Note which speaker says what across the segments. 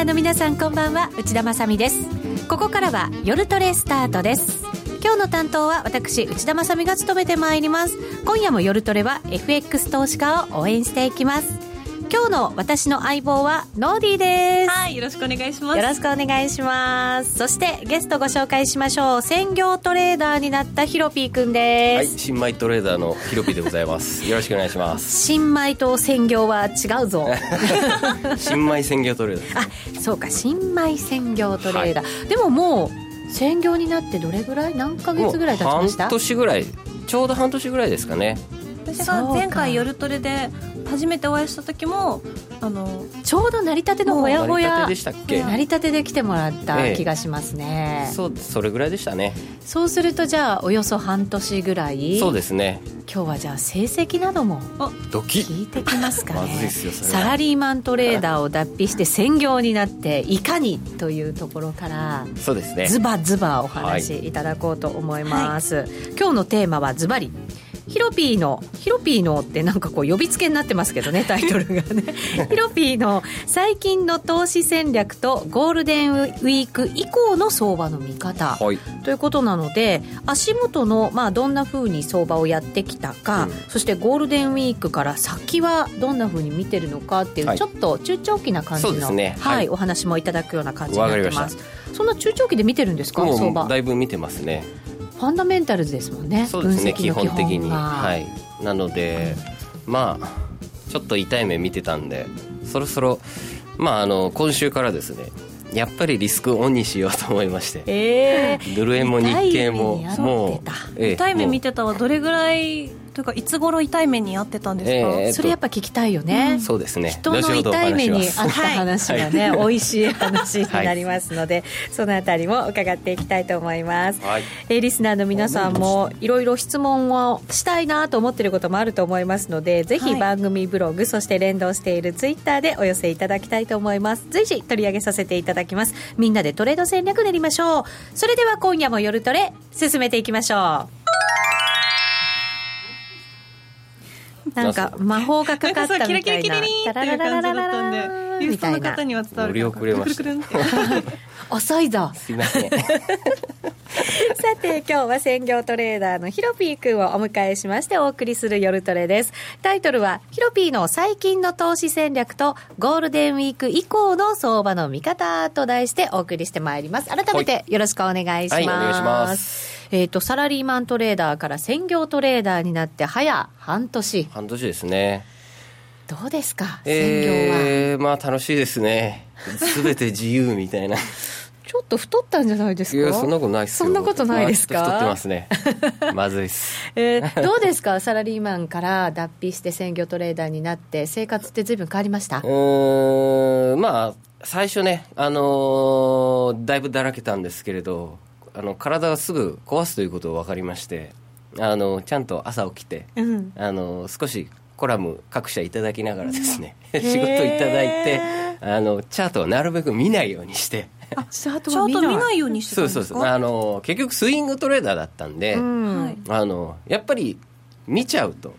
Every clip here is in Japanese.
Speaker 1: ナーの皆さんこんばんは。内田まさです。ここからは夜トレスタートです。今日の担当は私内田まさが務めてまいります。今夜も夜トレは FX 投資家を応援していきます。今日の私の相棒はノーディーです。
Speaker 2: はいよろしくお願いします。
Speaker 1: よろしくお願いします。そしてゲストご紹介しましょう。専業トレーダーになったヒロピーくんです。
Speaker 3: はい新米トレーダーのヒロピーでございます。よろしくお願いします。
Speaker 1: 新米と専業は違うぞ。
Speaker 3: 新米専業トレーダー。
Speaker 1: あそうか新米専業トレーダー、はい、でももう専業になってどれぐらい？何ヶ月ぐらい経ちました？
Speaker 3: 半年ぐらいちょうど半年ぐらいですかね。
Speaker 2: 私が前回夜トレで初めてお会いした時もあの
Speaker 1: ちょうど成り立てのほやほや
Speaker 3: 成り立てでしたっけ？
Speaker 1: 成り立てで来てもらった気がしますね、
Speaker 3: ええ、そうそれぐらいでしたね。
Speaker 1: そうするとじゃあおよそ半年ぐらい
Speaker 3: そうですね。
Speaker 1: 今日はじゃあ成績なども聞いてきますかね。サラリーマントレーダーを脱皮して専業になっていかにというところから
Speaker 3: そうですね。
Speaker 1: ズバズバお話しいただこうと思います、はい、今日のテーマはズバリヒロピーのヒロピーのってなんかこう呼びつけになってますけどね タイトルがね。ヒロピーの最近の投資戦略とゴールデンウィーク以降の相場の見方、はい、ということなので足元のまあどんなふうに相場をやってきたか、うん、そしてゴールデンウィークから先はどんなふうに見てるのかっていう、はい、ちょっと中長期な感じの、ね、はい、お話もいただくような感じになってます。そんな中長期で見てるんですか相場。
Speaker 3: だいぶ見てますね
Speaker 1: ファンダメンタルズですもんね。
Speaker 3: そうですね基本的に。はい。なので、まあちょっと痛い目見てたんでそろそろまああの今週からですねやっぱりリスクオンにしようと思いまして、
Speaker 1: えー、
Speaker 3: ドル円も日経もも
Speaker 2: う、痛い目見てたはどれぐらいというかいつ頃痛い目に遭ってたんですか、
Speaker 1: えー、それやっぱ聞きたいよね、
Speaker 3: うん、そうですね。
Speaker 1: 人の痛い目に遭った話がね、はい、美味しい話になりますので、はい、そのあたりも伺っていきたいと思います、はい、えー、リスナーの皆さんもいろいろ質問をしたいなと思っていることもあると思いますのでぜひ番組ブログ、そして連動しているツイッターでお寄せいただきたいと思います。随時取り上げさせていただきます。みんなでトレード戦略練りましょう。それでは今夜も夜トレ進めていきましょうなんか魔法がかかったみたいな。キラキラキラリンっていう感じだったんで、ユーストの方には伝わるかな。くるくる遅いぞ。
Speaker 3: すいません。さ
Speaker 1: て今日は専業トレーダーのヒロピー君をお迎えしましてお送りする夜トレですタイトルはヒロピーの最近の投資戦略とゴールデンウィーク以降の相場の見方と題してお送りしてまいります改めてよろしくお願いします、はい、お願いしますえっ、ー、と、サラリーマントレーダーから専業トレーダーになって早半年。
Speaker 3: 半年ですね。
Speaker 1: どうですか、専業は。
Speaker 3: えー、まあ楽しいですね。すべて自由みたいな。
Speaker 1: ちょっと太ったんじゃないですか？
Speaker 3: そんなことない
Speaker 1: そんなことないですか、
Speaker 3: 太ってますね。まずいっす。
Speaker 1: えー、どうですか？サラリーマンから脱皮して専業トレーダーになって、生活ってずいぶん変わりました？
Speaker 3: うん、まあ、最初ね、あのー、だいぶだらけたんですけれど、あの体がすぐ壊すということを分かりましてあのちゃんと朝起きて、うん、あの少しコラム各社いただきながらですね、仕事いただいてあのチャートをなるべく見ないようにして。
Speaker 2: チャート見ない。ようにして
Speaker 3: そうそうそう。あの結局スイングトレーダーだったんで、うん、あのやっぱり見ちゃうと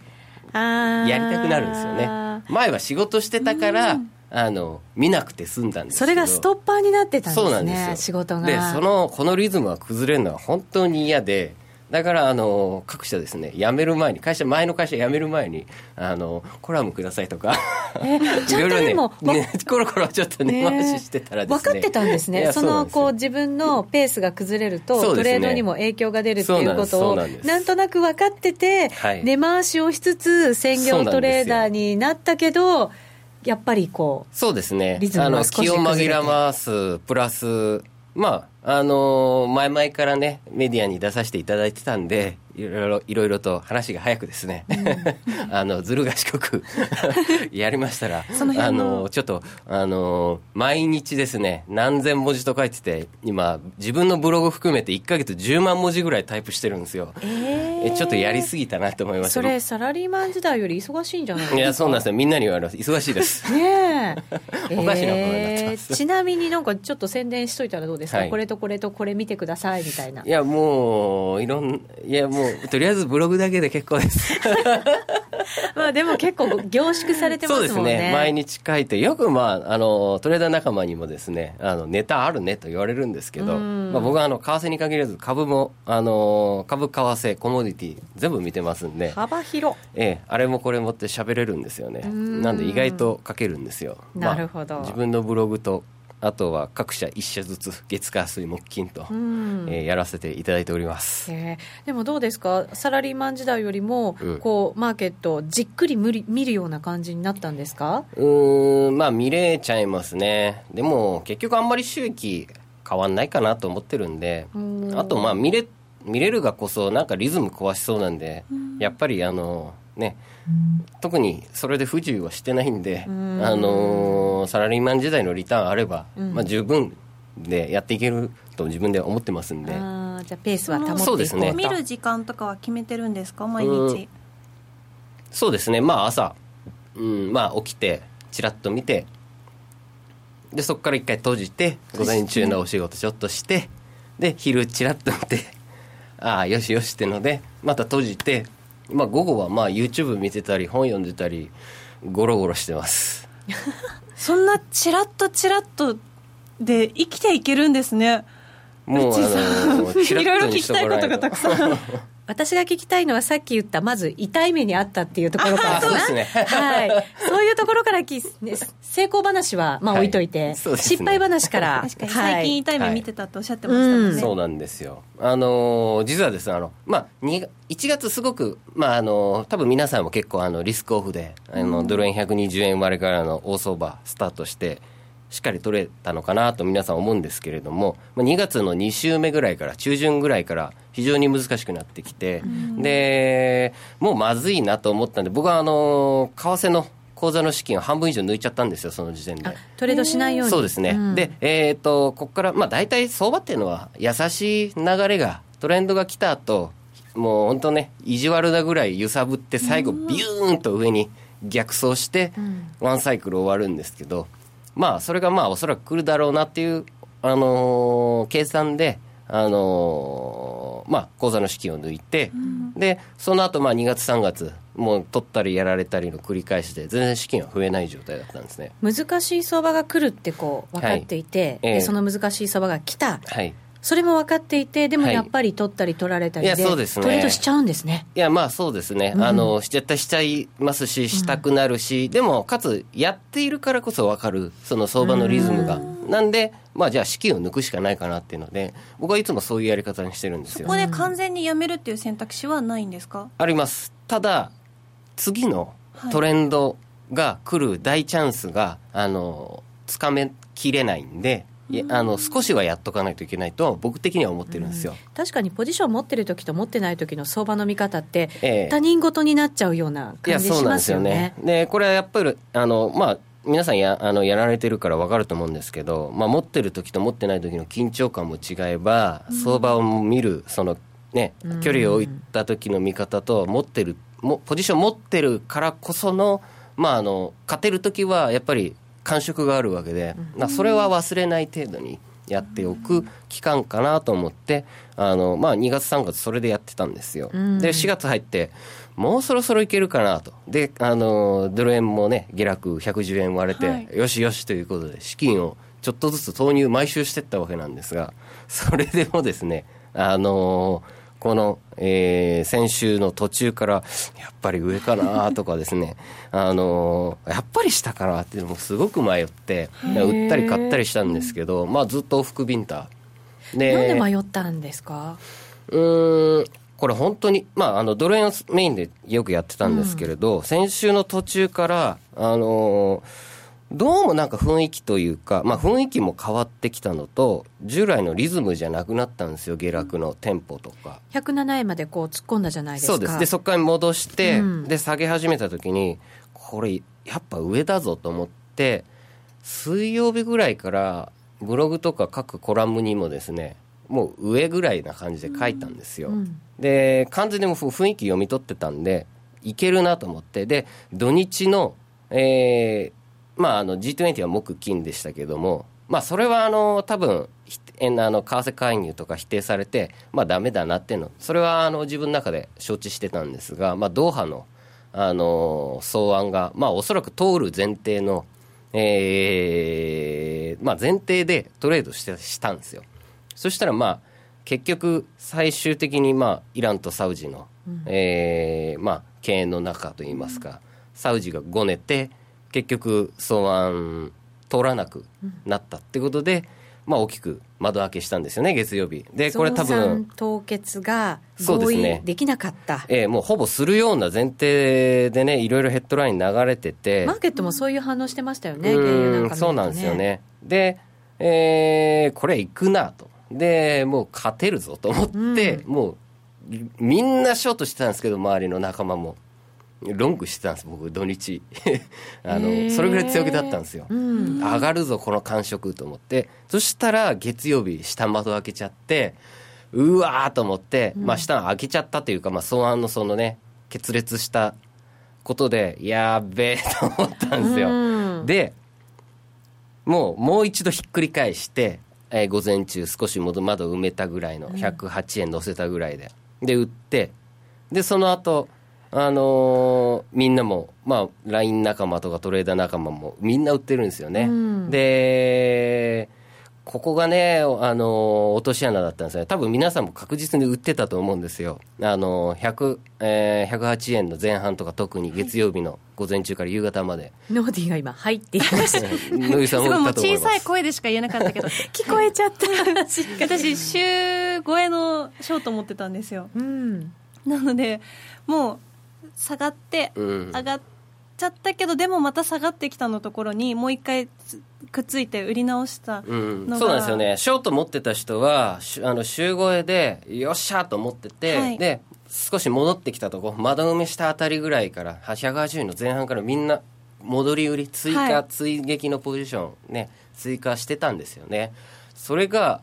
Speaker 3: やりたくなるんですよね。前は仕事してたから、うんあの見なくて済んだんです
Speaker 1: それがストッパーになってたんですね
Speaker 3: そうなんですよ。
Speaker 1: 仕事が。
Speaker 3: でそのこのリズムが崩れるのは本当に嫌でだからあの各社ですね辞める前に会社前の会社辞める前にあのコラムくださいとか。
Speaker 1: えいろいろね
Speaker 3: ねコロコロちょっと根回ししてたらね。
Speaker 1: 分かってたんですね。そのこう自分のペースが崩れると、トレードにも影響が出るっていうことをなんとなく分かってて、はい、根回しをしつつ専業トレーダーになったけどやっぱりこ
Speaker 3: うそうですね。あの気を紛らますプラスまああの前々からねメディアに出させていただいてたんでいろいろいろいろと話が早くですね、うん、あのずる賢く やりましたらあのちょっとあの毎日ですね何千文字と書いてて今自分のブログ含めて1か月10万文字ぐらいタイプしてるんですよ、えー、ちょっとやりすぎたなと思いま
Speaker 1: す。それサラリーマン時代より忙しいんじゃないですか？
Speaker 3: いやそうなんですよ。みんなに言われます。忙しいです。
Speaker 1: ね
Speaker 3: え。おかしなことになってます、
Speaker 1: えー、ちなみになんかちょっと宣伝しといたらどうですか、はい、これとこれとこれ見てくださいみたいな。い
Speaker 3: やもういろんいやもうう とりあえずブログだけで結構です。
Speaker 1: まあでも結構凝縮されてますもんね。
Speaker 3: そうですね。毎日書いてよくまああのトレーダー仲間にもですねあのネタあるねと言われるんですけど、まあ、僕はあの為替に限らず株もあの株為替コモディティ全部見てますんで。
Speaker 1: 幅広。
Speaker 3: ええ、あれもこれもって喋れるんですよね。なんで意外と書けるんですよ。
Speaker 1: なるほど、
Speaker 3: まあ、自分のブログとあとは各社1社ずつ月火水木金と、えー、やらせていただいております、
Speaker 1: えー、でもどうですか？サラリーマン時代よりも、うん、こうマーケットじっくり見見るような感じになったんですか？
Speaker 3: うんまあ見れちゃいますね。でも結局あんまり収益変わんないかなと思ってるんであとまあ見れ見れるがこそなんかリズム壊しそうなんでやっぱりあのね特にそれで不自由はしてないんで、あのー、サラリーマン時代のリターンあれば、まあ、十分でやっていけると自分では思ってますんで。じゃ
Speaker 1: あペースは保って
Speaker 3: そうですね。
Speaker 2: 見る時間とかは決めてるんですか毎日？
Speaker 3: そうですね。まあ朝、うん。まあ、起きてちらっと見て。でそこから一回閉じて午前中のお仕事ちょっとしてで昼ちらっと見てああよしよしってのでまた閉じてまあ、午後はまあ YouTube 見てたり本読んでたりゴロゴロしてます。
Speaker 2: そんなチラッとチラッとで生きていけるんですね。
Speaker 3: もうあの
Speaker 2: いろいろ聞きたいことがたくさん
Speaker 1: 私が聞きたいのはさっき言ったまず痛い目にあったっていうところか。ら
Speaker 3: そうですね、
Speaker 1: はい、そういうところからき、ね、成功話はまあ置いといて、はい。ね、失敗話から
Speaker 2: 確かに。最近痛い目見てたとおっしゃってましたもんね、はい。うん、
Speaker 3: そうなんですよ。あの実はですねあの、まあ、1月すごく、まあ、あの多分皆さんも結構あのリスクオフであの、ドル円120円割れからの大相場スタートしてしっかり取れたのかなと皆さん思うんですけれども、2月の2週目ぐらいから、中旬ぐらいから非常に難しくなってきて、で、もうまずいなと思ったんで、僕はあの、為替の口座の資金を半分以上抜いちゃったんですよ、その時点で。
Speaker 1: トレードしないように。
Speaker 3: そうですね。うん、で、えっ、ー、と、ここから、まあ大体相場っていうのは優しい流れが、トレンドが来た後、もう本当ね、意地悪なぐらい揺さぶって、最後ビューンと上に逆走して、ワンサイクル終わるんですけど、まあ、それがまあ、おそらく来るだろうなっていう、あのー、計算で、あのー、まあ、口座の資金を抜いて、うん、で、その後、まあ、2月、3月、もう取ったりやられたりの繰り返しで、全然資金は増えない状態だったんですね。
Speaker 1: 難しい相場が来るってこう、分かっていて、はいえー、その難しい相場が来た。
Speaker 3: はい。
Speaker 1: それも分かっていて、でもやっぱり取ったり取られたりで、はい、いやそうですね、トレードしちゃうんですね。
Speaker 3: いや、まあそうですね、うん、あの絶対しちゃいますし、したくなるし、うん、でも、かつ、やっているからこそ分かる、その相場のリズムが。んなんで、まあ、じゃあ、資金を抜くしかないかなっていうので、僕はいつもそういうやり方にしてるんですよ。
Speaker 2: そこで完全にやめるっていう選択肢はないんですか？
Speaker 3: あります。ただ、次のトレンドが来る大チャンスが、あの、つかめきれないんで、あの少しはやっとかないといけないと僕的には思ってるんですよ、
Speaker 1: うん、確かにポジション持ってる時と持ってない時の相場の見方って、えー、他人事になっちゃうような感じしますよね。よね。
Speaker 3: でこれはやっぱりあの、まあ皆さんやあのやられてるから分かると思うんですけど、まあ、持ってる時と持ってない時の緊張感も違えば、相場を見るその、ね、距離を置いた時の見方と持ってるもポジション持ってるからこその,、まあ、あの勝てる時はやっぱり感触があるわけで、まあ、それは忘れない程度にやっておく期間かなと思ってあの、まあ、2月3月それでやってたんですよ、で4月入ってもうそろそろいけるかなと。であのドル円もね下落110円割れて、はい、よしよしということで資金をちょっとずつ投入毎週していったわけなんですがそれでもですねあのーこの、えー、先週の途中から、やっぱり上かなとかですね、あのー、やっぱり下かなっていうのもすごく迷って、売ったり買ったりしたんですけど、まあずっと往復ビンタ。
Speaker 1: で、なんで迷ったんですか？
Speaker 3: うん、これ本当に、まあ、あの、ドル円メインでよくやってたんですけれど、うん、先週の途中から、あのーどうもなんか雰囲気というか、まあ、雰囲気も変わってきたのと、従来のリズムじゃなくなったんですよ、下落のテンポとか。
Speaker 1: 107円までこう突っ込んだじゃないですか。
Speaker 3: そうです。で、そこから戻して、うん、で、下げ始めた時に、これ、やっぱ上だぞと思って、水曜日ぐらいから、ブログとか各コラムにもですね、もう上ぐらいな感じで書いたんですよ。うん、で、完全にも雰囲気読み取ってたんで、いけるなと思って、で、土日の、えー、まあ、あの G20 は木金でしたけども、まあ、それはあの多分あの為替介入とか否定されて、まあ、ダメだなっていうの、それはあの自分の中で承知してたんですが、まあ、ドーハのあの草案が、まあ、おそらく通る前提の、えーまあ、前提でトレードしてしたんですよ。そしたら、まあ、結局、最終的に、まあ、イランとサウジの、えーまあ、経営の中といいますか、サウジがごねて、結局、草案通らなくなったってことで、まあ、大きく窓開けしたんですよね、月曜日。で、これ多分、
Speaker 1: 凍結が合意
Speaker 3: で
Speaker 1: きなかった、
Speaker 3: えーもうほぼするような前提でね、いろいろヘッドライン流れてて、
Speaker 1: マーケットもそういう反応してましたよね、
Speaker 3: う
Speaker 1: 原油なんか見ると
Speaker 3: んそうなんですよね。で、えーこれ行くなと。で、もう勝てるぞと思って、
Speaker 1: う
Speaker 3: もう、みんなショートしてたんですけど、周りの仲間も。ロングしてたんです、僕、土日。あの、それぐらい強気だったんですよ。
Speaker 1: うん
Speaker 3: 上がるぞ、この感触と思って。そしたら、月曜日、下窓開けちゃって、うわーと思って、まあ、下開けちゃったというか、まあ、草案のそのね、決裂したことで、やーべえと思ったんですよ。
Speaker 1: うん
Speaker 3: で、もう、もう一度ひっくり返して、えー午前中少し窓窓埋めたぐらいの、108円乗せたぐらいで。で、売って、で、その後、あのーみんなも、まあ、LINE 仲間とかトレーダー仲間もみんな売ってるんですよね。
Speaker 1: うん
Speaker 3: で、ここがね、あのー落とし穴だったんですよね。多分皆さんも確実に売ってたと思うんですよ。あのー100、えー108円の前半とか特に月曜日の午前中から夕方まで。
Speaker 1: ノーディーが今入っていました
Speaker 3: 野木さんもったと思います。
Speaker 2: 小さい声でしか言えなかったけど
Speaker 1: 聞こえちゃった
Speaker 2: 私週超えのショート持ってたんですよ
Speaker 1: うん
Speaker 2: なのでもう下がって
Speaker 3: うん。
Speaker 2: 上がっちゃったけどでもまた下がってきたのところにもう一回つくっついて売り直した
Speaker 3: うん。
Speaker 2: のが
Speaker 3: そうなんですよね、ショート持ってた人は、しあの週超えで、よっしゃーと思ってて、
Speaker 2: はい。
Speaker 3: で少し戻ってきたとこ、窓埋めしたあたりぐらいから、180円の前半からみんな、戻り売り、追加、
Speaker 2: はい。
Speaker 3: 追撃のポジション、ね、追加してたんですよね。それが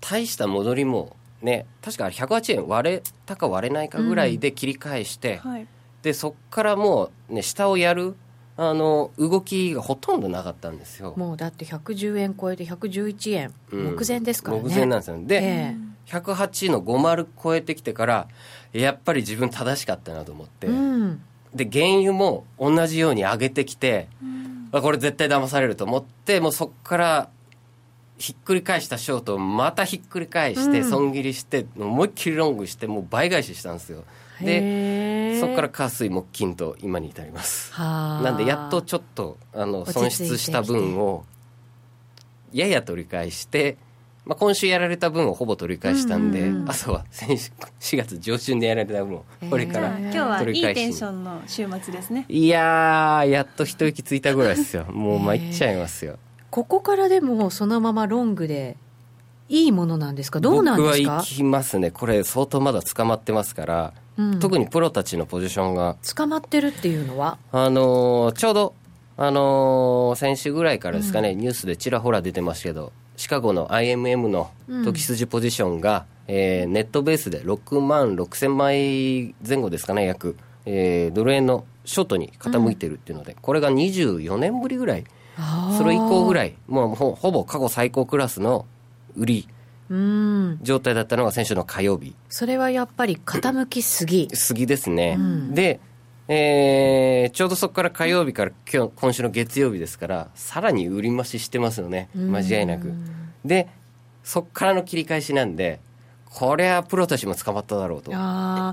Speaker 3: 大した戻りも、ね、確か108円割れたか割れないかぐらいで切り返して、
Speaker 2: はい
Speaker 3: でそこからもう、ね、下をやるあの動きがほとんどなかったんですよ。
Speaker 1: もうだって110円超えて111円、
Speaker 3: うん。
Speaker 1: 目前ですからね。
Speaker 3: 目前なんですよ。で、
Speaker 1: ええ。
Speaker 3: 108の50超えてきてからやっぱり自分正しかったなと思って、
Speaker 1: うん。
Speaker 3: で原油も同じように上げてきて、あこれ絶対騙されると思ってもうそこからひっくり返したショートをまたひっくり返して、
Speaker 1: うん。
Speaker 3: 損切りして思いっきりロングしてもう倍返ししたんですよ。でそこから火水木金と今に至ります。
Speaker 1: はあ。
Speaker 3: なんでやっとちょっとあの損失した分をやや取り返して、まあ、今週やられた分をほぼ取り返したんで、あとは先週4月上旬でやられた分をこれから
Speaker 1: へー
Speaker 2: 今日はいい
Speaker 3: 取り返し
Speaker 2: テンションの週末ですね。
Speaker 3: いやーやっと一息ついたぐらいですよ。もう参っちゃいますよ
Speaker 1: ここからでもそのままロングでいいものなんですか？どうなんですか？
Speaker 3: 僕は行きますね。これ相当まだ捕まってますから、
Speaker 1: うん。
Speaker 3: 特にプロたちのポジションが。
Speaker 1: 捕まってるっていうのは？
Speaker 3: あのーちょうど、あのー先週ぐらいからですかね、ニュースでちらほら出てますけど、シカゴの IMM の時筋ポジションが、えーネットベースで6万6千枚前後ですかね、約、えードル円のショートに傾いてるっていうので、これが24年ぶりぐらい、それ以降ぐら
Speaker 1: い。
Speaker 3: い、もうほほぼ過去最高クラスの売り。
Speaker 1: うん。
Speaker 3: 状態だったのが先週の火曜日。
Speaker 1: それはやっぱり傾きすぎ。
Speaker 3: 杉ですね、
Speaker 1: うん。
Speaker 3: で、えーちょうどそこから火曜日から今日今週の月曜日ですからさらに売り増ししてますよね。間違いなく。でそこからの切り返しなんでこれはプロたちも捕まっただろうと。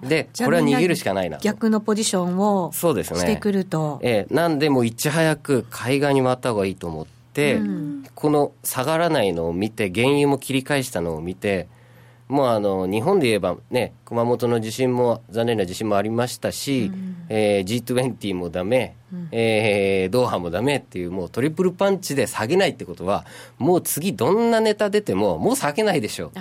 Speaker 3: でこれは逃げるしかないなと
Speaker 1: 逆のポジションを
Speaker 3: そうですね。
Speaker 1: してくると、
Speaker 3: えーなんでもういち早く海岸に回った方がいいと思って、
Speaker 1: うん。
Speaker 3: この下がらないのを見て原油も切り返したのを見てもうあの日本で言えばね熊本の地震も残念な地震もありましたし、えー G20 もダメ、えードーハもダメっていうもうトリプルパンチで下げないってことはもう次どんなネタ出てももう下げないでしょう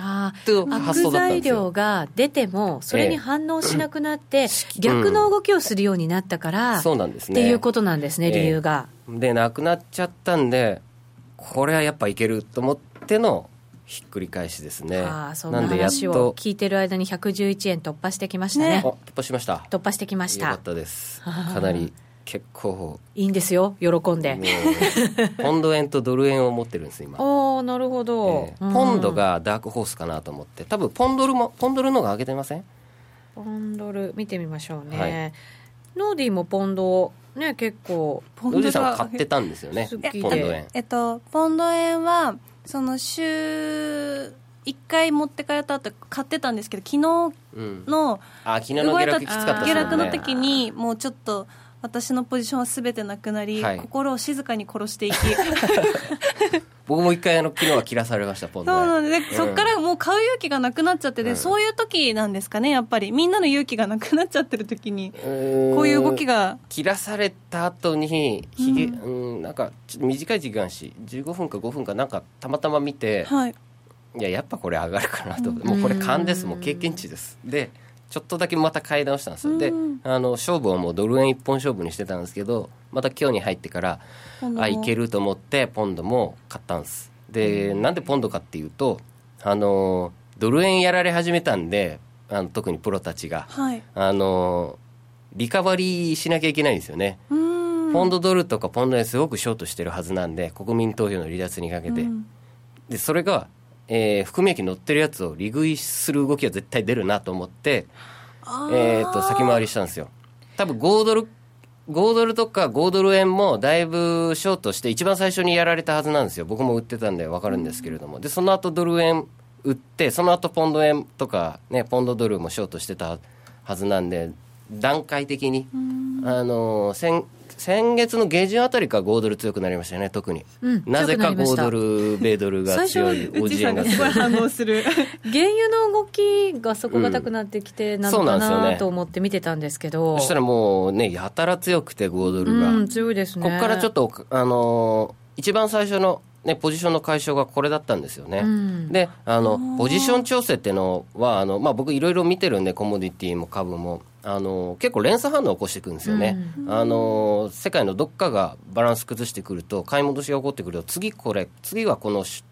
Speaker 1: 悪材料が出てもそれに反応しなくなって、逆の動きをするようになったから、
Speaker 3: そうなんですね。
Speaker 1: っていうことなんですね、
Speaker 3: ええ。
Speaker 1: 理由が。
Speaker 3: でなくなっちゃったんでこれはやっぱいけると思ってのひっくり返しですね。
Speaker 1: ああそんなん
Speaker 3: なでやっ
Speaker 1: 話を
Speaker 3: と
Speaker 1: 聞いてる間に111円突破してきましたね。
Speaker 3: あ突破しました。
Speaker 1: 突破してきました。
Speaker 3: よかったです。かなり結構。
Speaker 1: いいんですよ喜んで。
Speaker 3: ポンド円とドル円を持ってるんです今。
Speaker 1: おおなるほど、
Speaker 3: えーポンドがダークホースかなと思って。多分ポンドルもポンドルの方が上げてません？
Speaker 1: ポンドル見てみましょうね、
Speaker 3: はい。
Speaker 1: ノーディーもポンドね結構
Speaker 2: ポ
Speaker 3: ロジさん買ってたんですよねポンド円。
Speaker 2: えっと、ポンド円はその週1回持って帰った後買ってたんですけど昨日
Speaker 3: うん。
Speaker 2: の
Speaker 3: あ昨日の下落きつかった
Speaker 2: 下落の時にもうちょっと私のポジションは全てなくなり、
Speaker 3: はい。
Speaker 2: 心を静かに殺していき。
Speaker 3: 僕も一回あの昨日は切らされましたポンド円
Speaker 2: そうなんで、でそっからもう買う勇気がなくなっちゃってて、
Speaker 3: うん。
Speaker 2: そういう時なんですかねやっぱり。みんなの勇気がなくなっちゃってる時に
Speaker 3: こ
Speaker 2: こういう動きが。
Speaker 3: 切らされた後にひげ、うん、なんかちょっと短い時間し15分か5分かなんかたまたま見て、
Speaker 2: はい。
Speaker 3: いややっぱこれ上がるかなと。もうこれ勘です。もう経験値です。でちょっとだけまた買い直したんですよ。で
Speaker 2: うん。
Speaker 3: あの勝負はもうドル円一本勝負にしてたんですけどまた今日に入ってからあいけると思ってポンドも買ったんです。でなんでポンドかっていうとあのドル円やられ始めたんであの特にプロたちが。
Speaker 2: はい。
Speaker 3: あのリカバリーしなきゃいけないんですよね。
Speaker 2: うーん。
Speaker 3: ポンドドルとかポンド円すごくショートしてるはずなんで国民投票の離脱にかけて、
Speaker 2: うん。
Speaker 3: でそれが、えー含み益乗ってるやつを利食いする動きは絶対出るなと思って、えー、と先回りしたんですよ。多分5ドル5ドルとか5ドル円もだいぶショートして一番最初にやられたはずなんですよ。僕も売ってたんで分かるんですけれども。でその後ドル円売ってその後ポンド円とか、ね、ポンドドルもショートしてたはずなんで段階的に、あのー先先月の下旬あたりから5ドル強くなりましたよね特に、
Speaker 1: うん
Speaker 3: なぜか5
Speaker 1: 強くなりました。
Speaker 3: ドル米ドルが強い
Speaker 1: 最初
Speaker 3: オジ円が強い
Speaker 2: 反応する。
Speaker 1: 原油の動きが底堅くなってきてなの
Speaker 3: そうな
Speaker 1: か
Speaker 3: んですよね
Speaker 1: なと思って見てたんですけど、
Speaker 3: そしたらもうねやたら強くて5ドルが、
Speaker 1: うん強いですね。
Speaker 3: ここからちょっと、あのー一番最初の、ね、ポジションの解消がこれだったんですよね。
Speaker 1: うん。
Speaker 3: であのポジション調整っていうのはあの、まあ、僕いろいろ見てるんでコモディティも株もあの結構連鎖反応を起こしていくんですよね、あの世界のどっかがバランス崩してくると買い戻しが起こってくると次これ次はこのし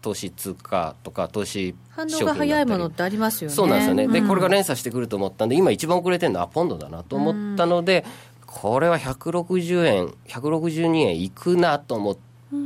Speaker 3: 投資通貨とか投資
Speaker 1: 反応が早いものってありますよね。
Speaker 3: そうなんですよね、で
Speaker 1: うん。
Speaker 3: これが連鎖してくると思ったんで今一番遅れてるのはあポンドだなと思ったので、これは160円162円いくなと思っ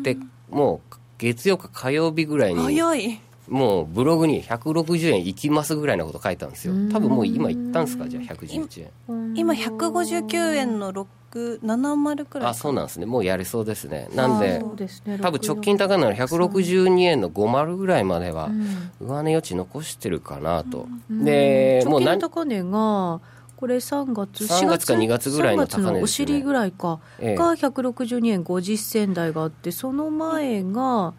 Speaker 3: て、もう月曜か火曜日ぐらいに
Speaker 2: 早い
Speaker 3: もうブログに160円いきますぐらいのこと書いたんですよ。多分もう今言ったんですか？じゃあ111円
Speaker 2: 今159円の670くらい。
Speaker 3: あそうなんですね。もうやれそうですね。なんで
Speaker 1: ね。
Speaker 3: 多分直近高いのは162円の50ぐらいまでは
Speaker 1: ん。
Speaker 3: 上値余地残してるかなと、でも
Speaker 1: 直近高値がこれ3月
Speaker 3: 3月か2月ぐらいの高値ですよね。
Speaker 1: 3月のお尻ぐらいか、
Speaker 3: ええ。
Speaker 1: が162円50銭台があってその前が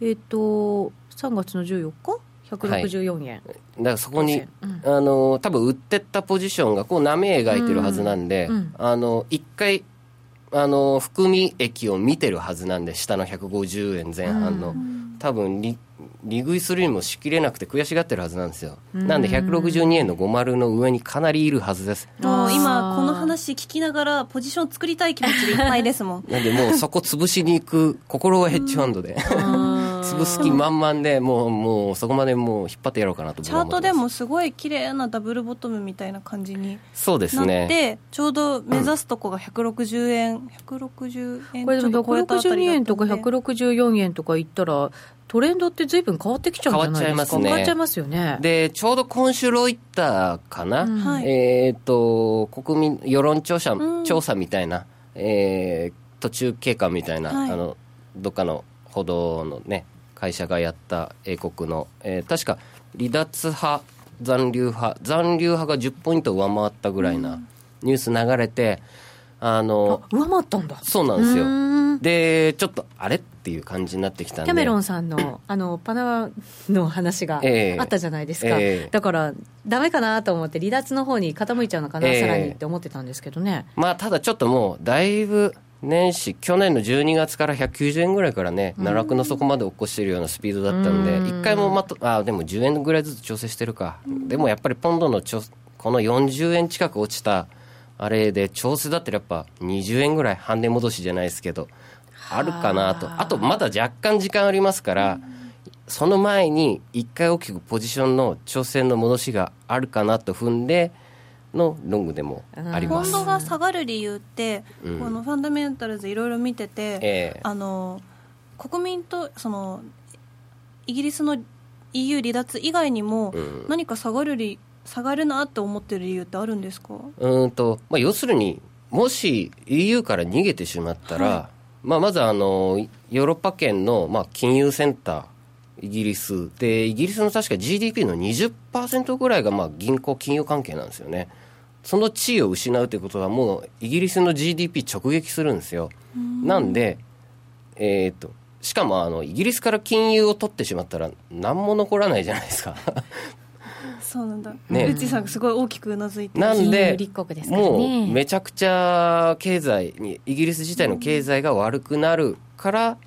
Speaker 1: えっ、と3月の14日？164円、
Speaker 3: だからそこに、
Speaker 1: うん。
Speaker 3: あの多分売ってったポジションがこう波描いてるはずなんで、
Speaker 1: うん。うん
Speaker 3: あの一回あの含み益を見てるはずなんで下の150円前半の、多分利利食いするにもしきれなくて悔しがってるはずなんですよ、なんで162円の50の上にかなりいるはずです。
Speaker 2: もう今この話聞きながらポジション作りたい気持ちでいっぱいですもん。
Speaker 3: なんでもうそこ潰しに行く心はヘッジファンドで、潰す気満々でもうもうそこまでもう引っ張ってやろうかなと
Speaker 2: チャートでもすごい綺麗なダブルボトムみたいな感じに
Speaker 3: そうです
Speaker 2: なって、
Speaker 3: ね
Speaker 2: ちょうど目指すとこが160円160円
Speaker 1: これでも
Speaker 2: ちょっと超えたあた
Speaker 1: 162
Speaker 2: りだったんで。
Speaker 1: 円とか164円とかいったらトレンドって随分変わってきちゃうんじゃないですか？
Speaker 3: 変わっちゃいますね。
Speaker 1: 変わっちゃいますよね。
Speaker 3: でちょうど今週ロイターかな、
Speaker 1: うん。
Speaker 2: はい
Speaker 3: えっ、と国民世論調査,、
Speaker 2: うん。
Speaker 3: 調査みたいな、えー途中経過みたいな、
Speaker 2: はい。
Speaker 3: あのどっかの歩道のね会社がやった英国の、えー確か離脱派残留派。残留派が10ポイント上回ったぐらいなニュース流れて、あの
Speaker 1: あ上回ったんだ。
Speaker 3: そうなんですよ。でちょっとあれっていう感じになってきたんで。
Speaker 1: キャメロンさんの あのパナマの話が
Speaker 3: ええ。
Speaker 1: あったじゃないですか、
Speaker 3: ええ。
Speaker 1: だからダメかなと思って離脱の方に傾いちゃうのかな、
Speaker 3: ええ。
Speaker 1: さらにって思ってたんですけどね。
Speaker 3: まあただちょっともうだいぶ年始去年の12月から190円ぐらいからね奈落の底まで落っこしてるようなスピードだったんで
Speaker 1: うん。
Speaker 3: 一回もまとあでも10円ぐらいずつ調整してるか。でもやっぱりポンドのちょこの40円近く落ちたあれで調整だったらやっぱ20円ぐらい半値戻しじゃないですけどあ。るかなと。あとまだ若干時間ありますからその前に一回大きくポジションの調整の戻しがあるかなと踏んでのロングでもあります。
Speaker 2: ポンドが下がる理由って、
Speaker 3: うん
Speaker 2: このファンダメンタルズいろいろ見てて、
Speaker 3: ええ。
Speaker 2: あの国民とそのイギリスの EU 離脱以外にも、
Speaker 3: うん。
Speaker 2: 何か下がるり下がるなって思ってる理由ってあるんですか？
Speaker 3: うーんと、まあ、要するに、もし EU から逃げてしまったら、
Speaker 2: は
Speaker 3: まあ、まずあのヨーロッパ圏の、まあ、金融センター、イギリス。で、イギリスの確か GDP の20%ぐらいがまあ銀行、金融関係なんですよね。その地位を失うということは、もうイギリスの GDP 直撃するんですよ。なんで、えー、としかもあのイギリスから金融を取ってしまったら、何も残らないじゃないですか。
Speaker 2: そうなんだ、
Speaker 3: ね
Speaker 2: うちさんがすごい大きくうなずいて
Speaker 3: なんで
Speaker 1: 立国ですからね
Speaker 3: もうめちゃくちゃ経済にイギリス自体の経済が悪くなるから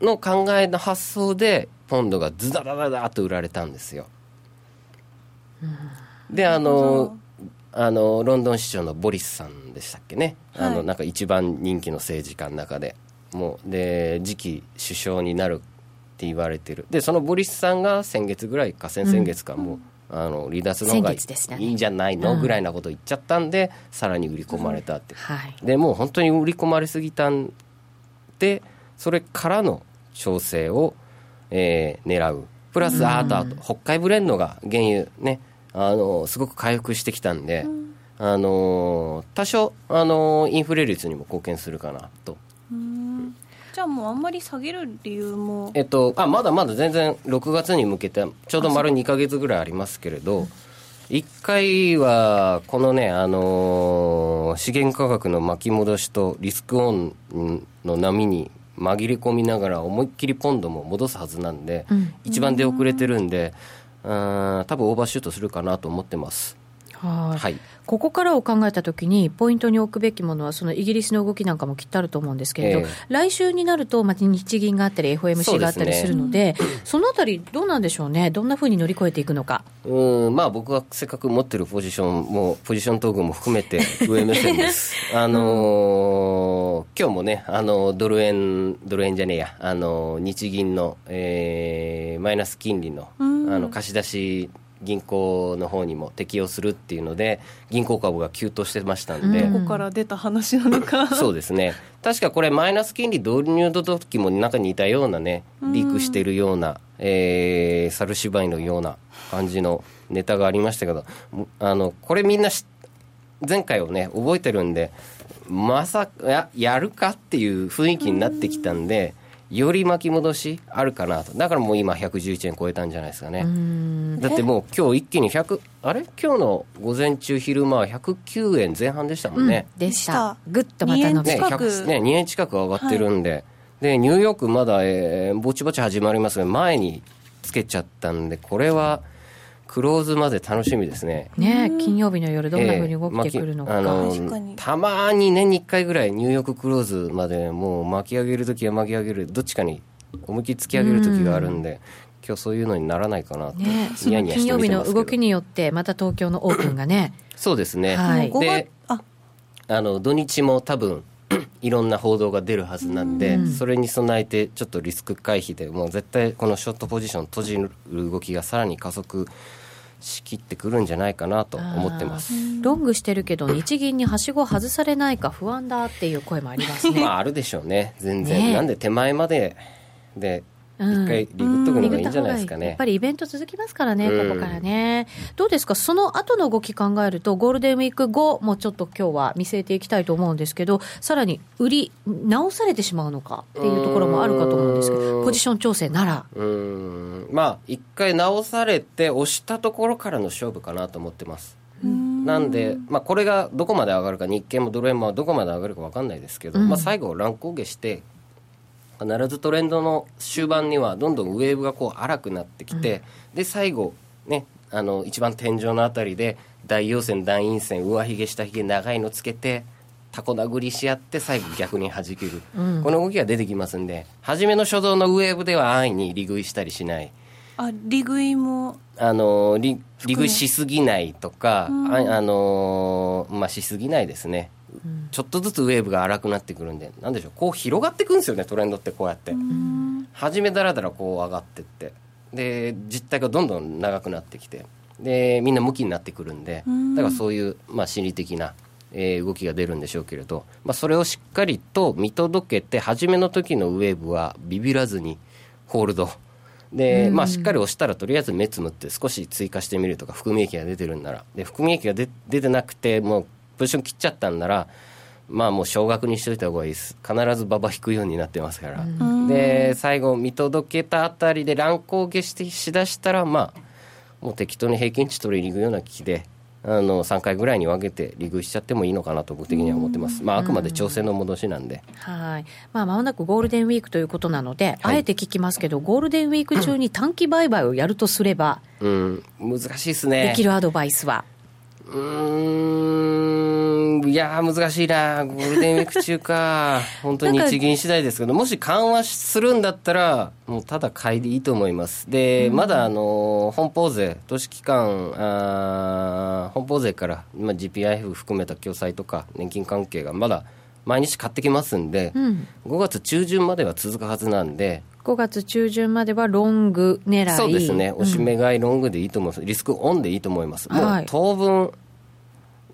Speaker 3: の考えの発想でポンドがズダダダダっと売られたんですよ。であのあのロンドン市長のボリスさんでしたっけね、あ
Speaker 2: はい。
Speaker 3: のなんか一番人気の政治家の中で。もうで次期首相になるって言われてる。でそのボリスさんが先月ぐらいか先々月かもう、あの離脱の方がいいんじゃないの、
Speaker 1: うん
Speaker 3: ぐらいなこと言っちゃったんでさらに売り込まれたって、
Speaker 1: はい。
Speaker 3: でもう本当に売り込まれすぎたんでそれからの調整を、えー狙うプラス、ああとあと北海ブレンドが原油ねあのすごく回復してきたんで、あの多少、あのインフレ率にも貢献するかなと。
Speaker 2: うん。じゃあもうあんまり下げる理由も。
Speaker 3: えっと、あまだまだ全然6月に向けてちょうど丸2か月ぐらいありますけれど1回はこのね、あのー資源価格の巻き戻しとリスクオンの波に紛れ込みながら思いっきりポンドも戻すはずなんで、
Speaker 1: うん。
Speaker 3: 一番出遅れてるんでうん多分オーバーシュートするかなと思ってます。
Speaker 1: はい
Speaker 3: はい
Speaker 1: ここからを考えたときに、ポイントに置くべきものは、そのイギリスの動きなんかもきっとあると思うんですけれど、
Speaker 3: ええ。
Speaker 1: 来週になると、まあ、日銀があったり、FOMC があったりするので、そのあたり、どうなんでしょうね、どんなふうに乗り越えていくのか。
Speaker 3: うんまあ僕がせっかく持ってるポジションもポジショントークも含めて上目線です。あのー今日もねあのドル円ドル円じゃねえや。あの日銀の、えーマイナス金利のあ
Speaker 2: うん。
Speaker 3: の貸し出し銀行の方にも適用するっていうので銀行株が急騰してましたんで、
Speaker 1: うん
Speaker 2: ここから出た話なのか。
Speaker 3: そうですね、確かこれ、マイナス金利導入の時もなんか似たようなね、リークしてるような、えー、猿芝居のような感じのネタがありましたけど、あのこれ、みんなし前回をね、覚えてるんで、まさかややるかっていう雰囲気になってきたんで、より巻き戻しあるかなと、だからもう今、111円超えたんじゃないですかね。
Speaker 1: うん。
Speaker 3: だってもう今日一気に100あれ？今日の午前中昼間は109円前半でしたもんね、
Speaker 1: でし
Speaker 2: でした。た。
Speaker 1: ぐっとまた伸び
Speaker 3: ね
Speaker 1: て。
Speaker 2: 近く
Speaker 3: 100ね2円近く上がってるんで、でニューヨークまだ、えーぼちぼち始まりますが前につけちゃったんでこれはクローズまで楽しみですね。
Speaker 1: ね、金曜日の夜、どんなふうに動いてくるのか。
Speaker 3: えー巻き
Speaker 2: 確かに。
Speaker 3: あのたまに年に1回ぐらいニューヨーククローズまでもう巻き上げるときは巻き上げる。どっちかに思いっきり突き上げるときがあるんで、今日そういうのにならないかなと、
Speaker 1: ね、
Speaker 3: ニヤニヤ
Speaker 1: 金曜日の動きによって、また東京のオープンがね、
Speaker 3: そうですね、
Speaker 1: はい。
Speaker 2: もう5
Speaker 3: で
Speaker 2: 月あ。
Speaker 3: あの土日も多分 いろんな報道が出るはずなんで、
Speaker 1: うん。
Speaker 3: それに備えてちょっとリスク回避でもう絶対このショートポジション閉じる動きがさらに加速しきってくるんじゃないかなと思ってます。
Speaker 1: ロングしてるけど、日銀にはしご外されないか不安だっていう声もありますね。
Speaker 3: まああるでしょうね全然、
Speaker 1: ね
Speaker 3: なんで手前までで
Speaker 1: うん
Speaker 3: 一回リグっとくのがいいんじゃないですかね。
Speaker 1: やっぱ、りイベント続きますからね、
Speaker 3: うん。
Speaker 1: ここからね。どうですか、その後の動き考えると、ゴールデンウィーク後もちょっと今日は見据えていきたいと思うんですけど、さらに売り直されてしまうのかっていうところもあるかと思うんですけど、
Speaker 3: うん。
Speaker 1: ポジション調整なら。
Speaker 3: まあ一回直されて押したところからの勝負かなと思ってます。なんで、まあ、これがどこまで上がるか日経もドル円もどこまで上がるか分かんないですけど、
Speaker 1: うん。
Speaker 3: まあ、最後乱高下して必ずトレンドの終盤にはどんどんウェーブがこう荒くなってきて、で最後ねあの一番天井のあたりで大陽線大陰線上髭下髭長いのつけてタコ殴りし合って最後逆に弾ける、
Speaker 1: うん。
Speaker 3: この動きが出てきますんで初めの初動のウェーブでは安易に利食いしたりしない。
Speaker 2: あ利食いも
Speaker 3: あの利利食いしすぎないとか、
Speaker 2: うん。
Speaker 3: ああのまあしすぎないですね、ちょっとずつウェーブが荒くなってくるんでなんでしょうこう広がっていくんですよねトレンドってこうやって、初めだらだらこう上がってって。で実態がどんどん長くなってきて。でみんな向きになってくるんで。だからそういう、まあ、心理的な、えー動きが出るんでしょうけれど、まあ、それをしっかりと見届けて初めの時のウェーブはビビらずにホールド。で、まあ、しっかり押したらとりあえず目つむって少し追加してみるとか含み益が出てるんなら。で含み益が出出てなくてもうポジション切っちゃったんならまあもう少額にしといた方がいいです。必ず馬場引くようになってますから、で最後見届けたあたりで乱高下してしだしたらまあもう適当に平均値取りに行くような気であの3回ぐらいに分けて利食いしちゃってもいいのかなと僕的には思ってます、まあ、あくまで調整の戻しなんで、
Speaker 1: はい。まあ、まもなくゴールデンウィークということなので、
Speaker 3: はい。
Speaker 1: あえて聞きますけど、ゴールデンウィーク中に短期売買をやるとすれば、
Speaker 3: うん、難しいですね。
Speaker 1: できるアドバイスは？
Speaker 3: うーん、いやー、難しいな、ゴールデンウィーク中か、本当に日銀次第ですけど、もし緩和するんだったら、もうただ買いでいいと思います。で、まだあの本邦税、投資機関、あー本邦税から、まあ、GPIF 含めた共済とか、年金関係がまだ毎日買ってきますんで、
Speaker 1: うん。
Speaker 3: 5月中旬までは続くはずなんで、
Speaker 1: 5月中旬まではロング狙い。
Speaker 3: そうですね、
Speaker 1: うん。
Speaker 3: おしめ買いロングでいいと思います、リスクオンでいいと思います、も
Speaker 1: はい。
Speaker 3: う当分、う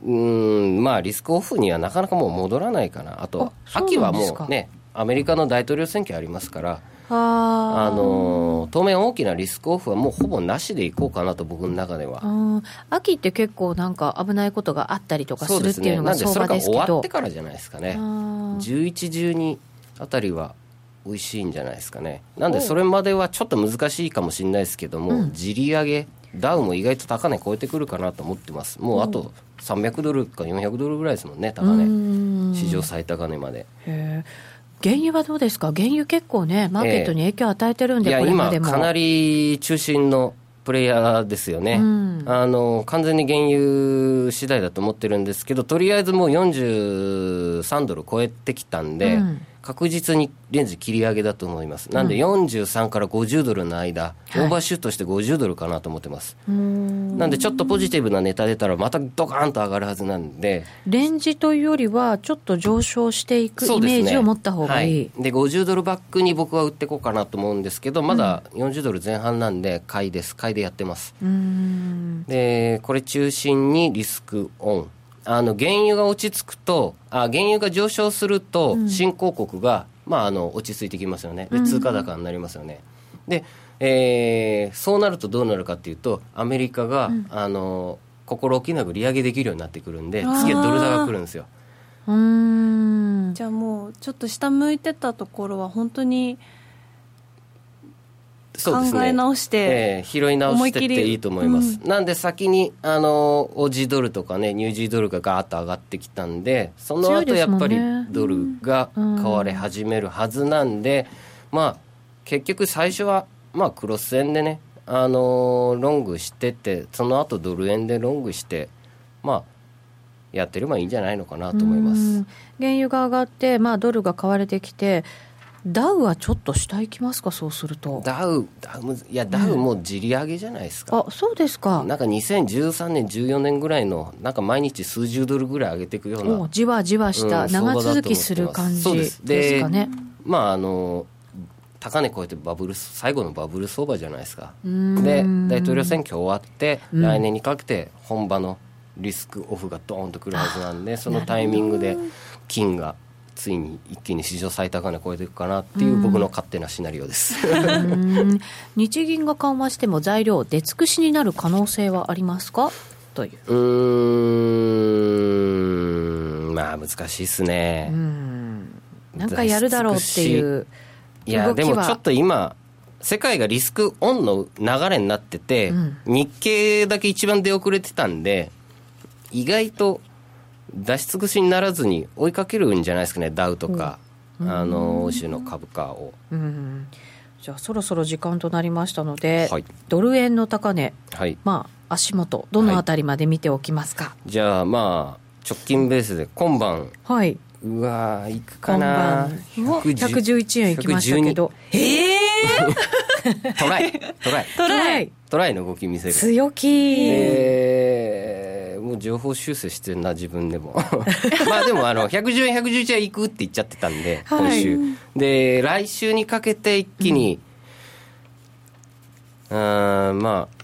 Speaker 3: ーん、まあ、リスクオフにはなかなかもう戻らないかな、あと、秋はもうね、アメリカの大統領選挙ありますから、
Speaker 1: あ
Speaker 3: のー当面、大きなリスクオフはもうほぼなしでいこうかなと、僕の中では。
Speaker 1: うん秋って結構なんか危ないことがあったりとかするっていうのが
Speaker 3: なんで、
Speaker 1: 相
Speaker 3: それが
Speaker 1: 場ですけど。
Speaker 3: 終わって。からじゃないですかね、
Speaker 1: あー。
Speaker 3: 11、12あたりは美味しいんじゃないですかね、なんで、それまではちょっと難しいかもしれないですけども、地利上げ、ダウも意外と高値超えてくるかなと思ってます、もうあと300ドルか400ドルぐらいですもんね、高
Speaker 1: う
Speaker 3: 値、
Speaker 1: ん。
Speaker 3: 史上最高値まで。
Speaker 1: 原油はどうですか？原油結構ね、マーケットに影響を与えてるんで、
Speaker 3: いや、今、
Speaker 1: これまでも。
Speaker 3: かなり中心のプレイヤーですよね、
Speaker 1: うん。
Speaker 3: あの完全に原油次第だと思ってるんですけど、とりあえずもう43ドル超えてきたんで、
Speaker 1: うん
Speaker 3: 確実にレンジ切り上げだと思います、なんで43から50ドルの間、
Speaker 1: はい。
Speaker 3: オーバーシュートして50ドルかなと思ってます。
Speaker 1: うん。
Speaker 3: なんでちょっとポジティブなネタ出たら、またドカーンと上がるはずなんで、
Speaker 1: レンジというよりは、ちょっと上昇していくイメージを持った方がいい。
Speaker 3: はい、で50ドルバックに僕は売っていこうかなと思うんですけど、まだ40ドル前半なんで、買いです、買いでやってます。
Speaker 1: うん。
Speaker 3: でこれ中心にリスクオンあの原油が落ち着くとあ原油が上昇すると新興国が、まあ、あの落ち着いてきますよね。で通貨高になりますよね、で、えーそうなるとどうなるかっていうとアメリカが、あの心置きなく利上げできるようになってくるんで次はドル高が来るんですよ。
Speaker 1: うん。
Speaker 2: じゃあもうちょっと下向いてたところは本当に
Speaker 3: そうですね。
Speaker 2: 考え直して
Speaker 3: ええ拾い直してっていいと思います、なんで先にあのオージードルとかねニュージードルがガーッと上がってきたんでその後やっぱり
Speaker 1: ね
Speaker 3: ドルが買われ始めるはずなんで、まあ結局最初はまあクロス円でねあのロングしててその後ドル円でロングしてまあやってればいいんじゃないのかなと思います。
Speaker 1: うん。原油が上がって、まあ、ドルが買われてきて、ダウはちょっと下行きますか、そうすると。
Speaker 3: ダウダウいやダウもう地利上げじゃないですか、
Speaker 1: あそうですか。
Speaker 3: なんか2013年、14年ぐらいの、なんか毎日数十ドルぐらい上げていくような、
Speaker 1: おじわじわした、
Speaker 3: うん
Speaker 1: 長続きする感じで
Speaker 3: です
Speaker 1: かね。
Speaker 3: まああの、高値超えてバブル、最後のバブル相場じゃないですか。
Speaker 1: ん
Speaker 3: で、大統領選挙終わって、来年にかけて本場のリスクオフがドーンとくるはずなんで、そのタイミングで金がついに一気に史上最高値超えていくかなっていう僕の勝手なシナリオです。
Speaker 1: うん。日銀が緩和しても材料出尽くしになる可能性はありますか？という。
Speaker 3: うーん、まあ難しいですね。
Speaker 1: うん。なんかやるだろうっていう
Speaker 3: いや
Speaker 1: 動きは。
Speaker 3: でもちょっと今世界がリスクオンの流れになってて、
Speaker 1: うん。
Speaker 3: 日経だけ一番出遅れてたんで意外と出し尽くしにならずに追いかけるんじゃないですかねダウとか、あの欧州の株価を。
Speaker 1: うん。じゃあそろそろ時間となりましたので、
Speaker 3: はい。
Speaker 1: ドル円の高値、
Speaker 3: はい。
Speaker 1: まあ、足元どのあたりまで見ておきますか？
Speaker 3: じゃあまあ直近ベースで今晩。
Speaker 1: はい、
Speaker 3: うわーいくか
Speaker 1: 今
Speaker 3: な
Speaker 1: 晩うわ111円いきましたけど。
Speaker 2: ええ
Speaker 3: 112トライ。トライ。
Speaker 1: トライ。
Speaker 3: トライの動き見せる。
Speaker 1: 強気、
Speaker 3: えー上方修正してんな自分でも。まあでもあの110円111円行くって言っちゃってたんで、
Speaker 1: はい。
Speaker 3: 今週。で来週にかけて一気に、うーんまあ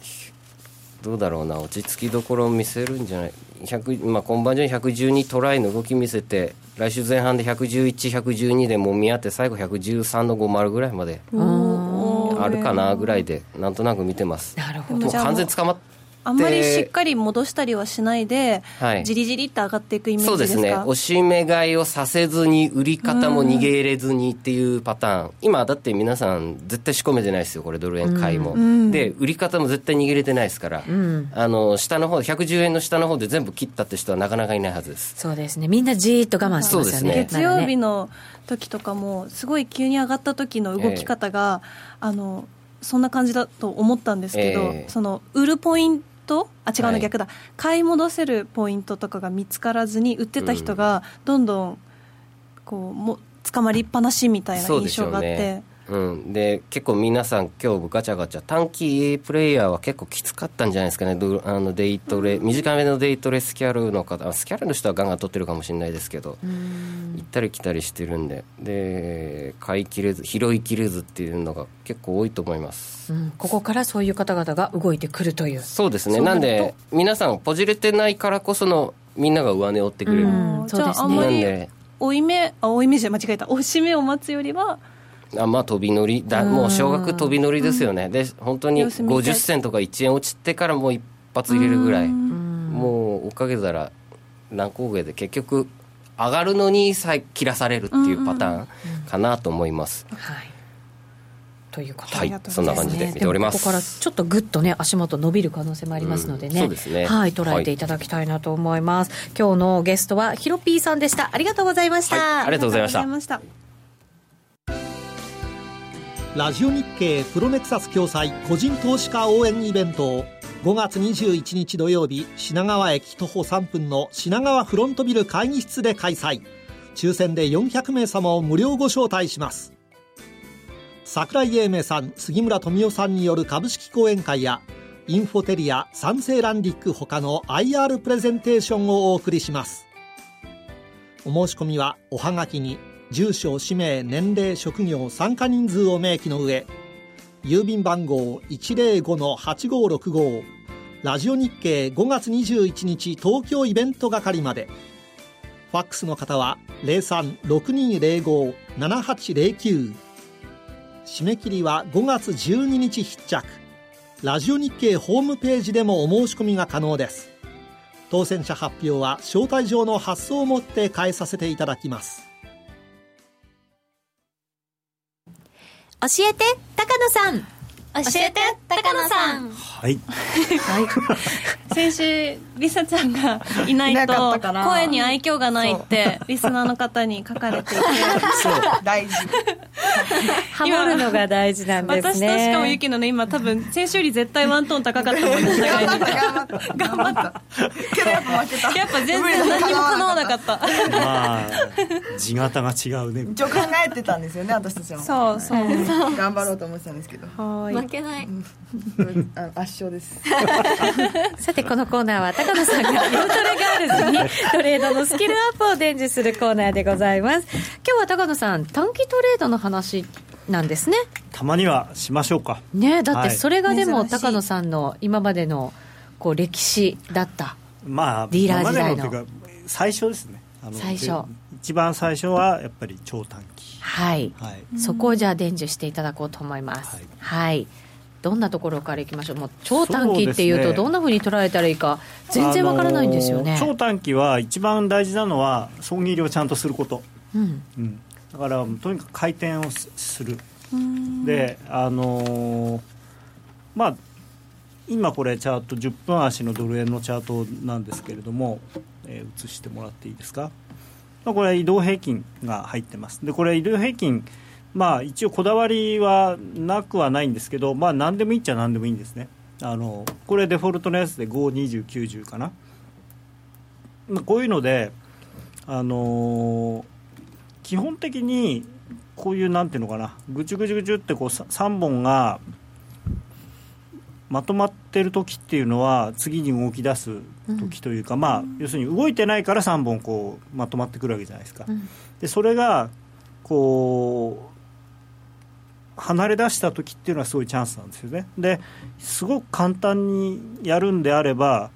Speaker 3: どうだろうな落ち着きどころを見せるんじゃない？100、まあ、今晩上に112トライの動き見せて来週前半で111、112でもみ合って最後113の50ぐらいまであるかなぐらいでなんとなく見てます。
Speaker 1: なるほど。
Speaker 3: 完全捕まって
Speaker 2: あんまりしっかり戻したりはしないで、はい、じりじりって上がっていくイメージですか？
Speaker 3: そうですね。押し目買いをさせずに売り方も逃げれずにっていうパターン。今だって皆さん絶対仕込めてないですよこれドル円買いも、で売り方も絶対逃げれてないですから、あの下の方110円の下の方で全部切ったって人はなかなかいないはずです。
Speaker 1: そうですね。みんなじーっと我慢してますよね、
Speaker 2: ね、月曜日の時とかもすごい急に上がった時の動き方が、えー、あのそんな感じだと思ったんですけど、えー、その売るポイントトあ違うの逆だ、はい、買い戻せるポイントとかが見つからずに売ってた人がどんどんこうも捕まりっぱなしみたいな印象があって。
Speaker 3: うん、で結構皆さん、今日ガチャガチャ、短期プレイヤーは結構きつかったんじゃないですかね、あのデイトレ、短めのデイトレスキャルの方、スキャルの人はガンガン取ってるかもしれないですけど、行ったり来たりしてるんで、で買い切れず、拾いきれずっていうのが結構多いと思います、
Speaker 1: うん、ここからそういう方々が動いてくるという。
Speaker 3: そうですね。なんで皆さん、ポジれてないからこその、みんなが上値を追ってくれる。
Speaker 2: そうですね。なんで。追い目あ追い目じゃ間違えた。押し目を待つよりは
Speaker 3: あまあ飛び乗りだ。もう少額飛び乗りですよね、うん、で本当に50銭とか1円落ちてからもう一発入れるぐらい、もう追っかけたら何個上で結局上がるのにさえ切らされるっていうパターンかなと思います、はい。
Speaker 1: ということ
Speaker 3: はい、そんな感じで見ております。
Speaker 1: ここからちょっとぐっとね足元伸びる可能性もありますのでね、うん、でね。はい。捉えてい。ただきたいなと思います。はい、今日のゲストはヒロピーさんでした。ありがとうございました。は
Speaker 3: い、ありがとうございました。
Speaker 4: ラジオ日経プロネクサス共催個人投資家応援イベント。を5月21日土曜日品川駅徒歩3分の品川フロントビル会議室で開催。抽選で400名様を無料ご招待します。桜井英明さん杉村富夫さんによる株式講演会やインフォテリアサンセーランディック他の IR プレゼンテーションをお送りします。お申し込みはおはがきに住所氏名年齢職業参加人数を明記の上郵便番号105-8565ラジオ日経5月21日東京イベント係まで。ファックスの方は0362057809締め切りは5月12日必着。ラジオ日経ホームページでもお申し込みが可能です。当選者発表は招待状の発送をもって返させていただきます。
Speaker 1: 教えて高野さん。
Speaker 2: 教えて高野さん。
Speaker 5: はい、
Speaker 2: はい、先週リサちゃんがいないと声に愛嬌がないってリスナーの方に書かれていて。
Speaker 5: そう。大事。
Speaker 1: ハモるのが大事なんですね。
Speaker 2: 私としかもユキのね今多分先週より絶対ワントーン高かったもんね
Speaker 5: 頑張った頑張った。頑張った。けどやっぱ負けた
Speaker 2: やっぱ全然何も叶わなかった。
Speaker 5: まあ地形が違うね。
Speaker 6: 一応考えてたんですよね私たちも。
Speaker 2: そうそう。
Speaker 6: 頑張ろうと思ってたんですけど
Speaker 2: 負けない、うん、
Speaker 6: 圧勝です。
Speaker 1: さてこのコーナーは高野さんがヨトレガールズに トレードのスキルアップを伝授するコーナーでございます。今日は高野さん短期トレードの話なんですね。
Speaker 5: たまにはしましょうか。
Speaker 1: ねだってそれがでも高野さんの今までのこう歴史だった。
Speaker 5: まあ
Speaker 1: ディーラー時代の。
Speaker 5: 最初ですね。
Speaker 1: 最初。
Speaker 5: 一番最初はやっぱり超短期
Speaker 1: はい、はい、そこをじゃあ伝授していただこうと思います。はい、はい。どんなところからいきましょう、もう超短期っていうと、どんなふうに捉えたらいいか、全然わからないんですよね、
Speaker 5: 超短期は一番大事なのは、損切りをちゃんとすること、うん。うん、だからとにかく回転をする、で、あのー、まあ、今これ、チャート、10分足のドル円のチャートなんですけれども、えー、映してもらっていいですか、まあ、これは移動平均が入ってます。でこれ移動平均まあ、一応こだわりはなくはないんですけど、まあ、何でもいいっちゃ何でもいいんですね。あのこれデフォルトのやつで52090かな、まあ、こういうので、あのー、基本的にこういうなんていうのかな。ぐちゅぐちゅぐちゅってこう3本がまとまってる時っていうのは次に動き出す時というか、うん、まあ、要するに動いてないから3本こうまとまってくるわけじゃないですか。うん、でそれがこう離れ出した時っていうのはすごいチャンスなんですよね。ですごく簡単にやるんであれば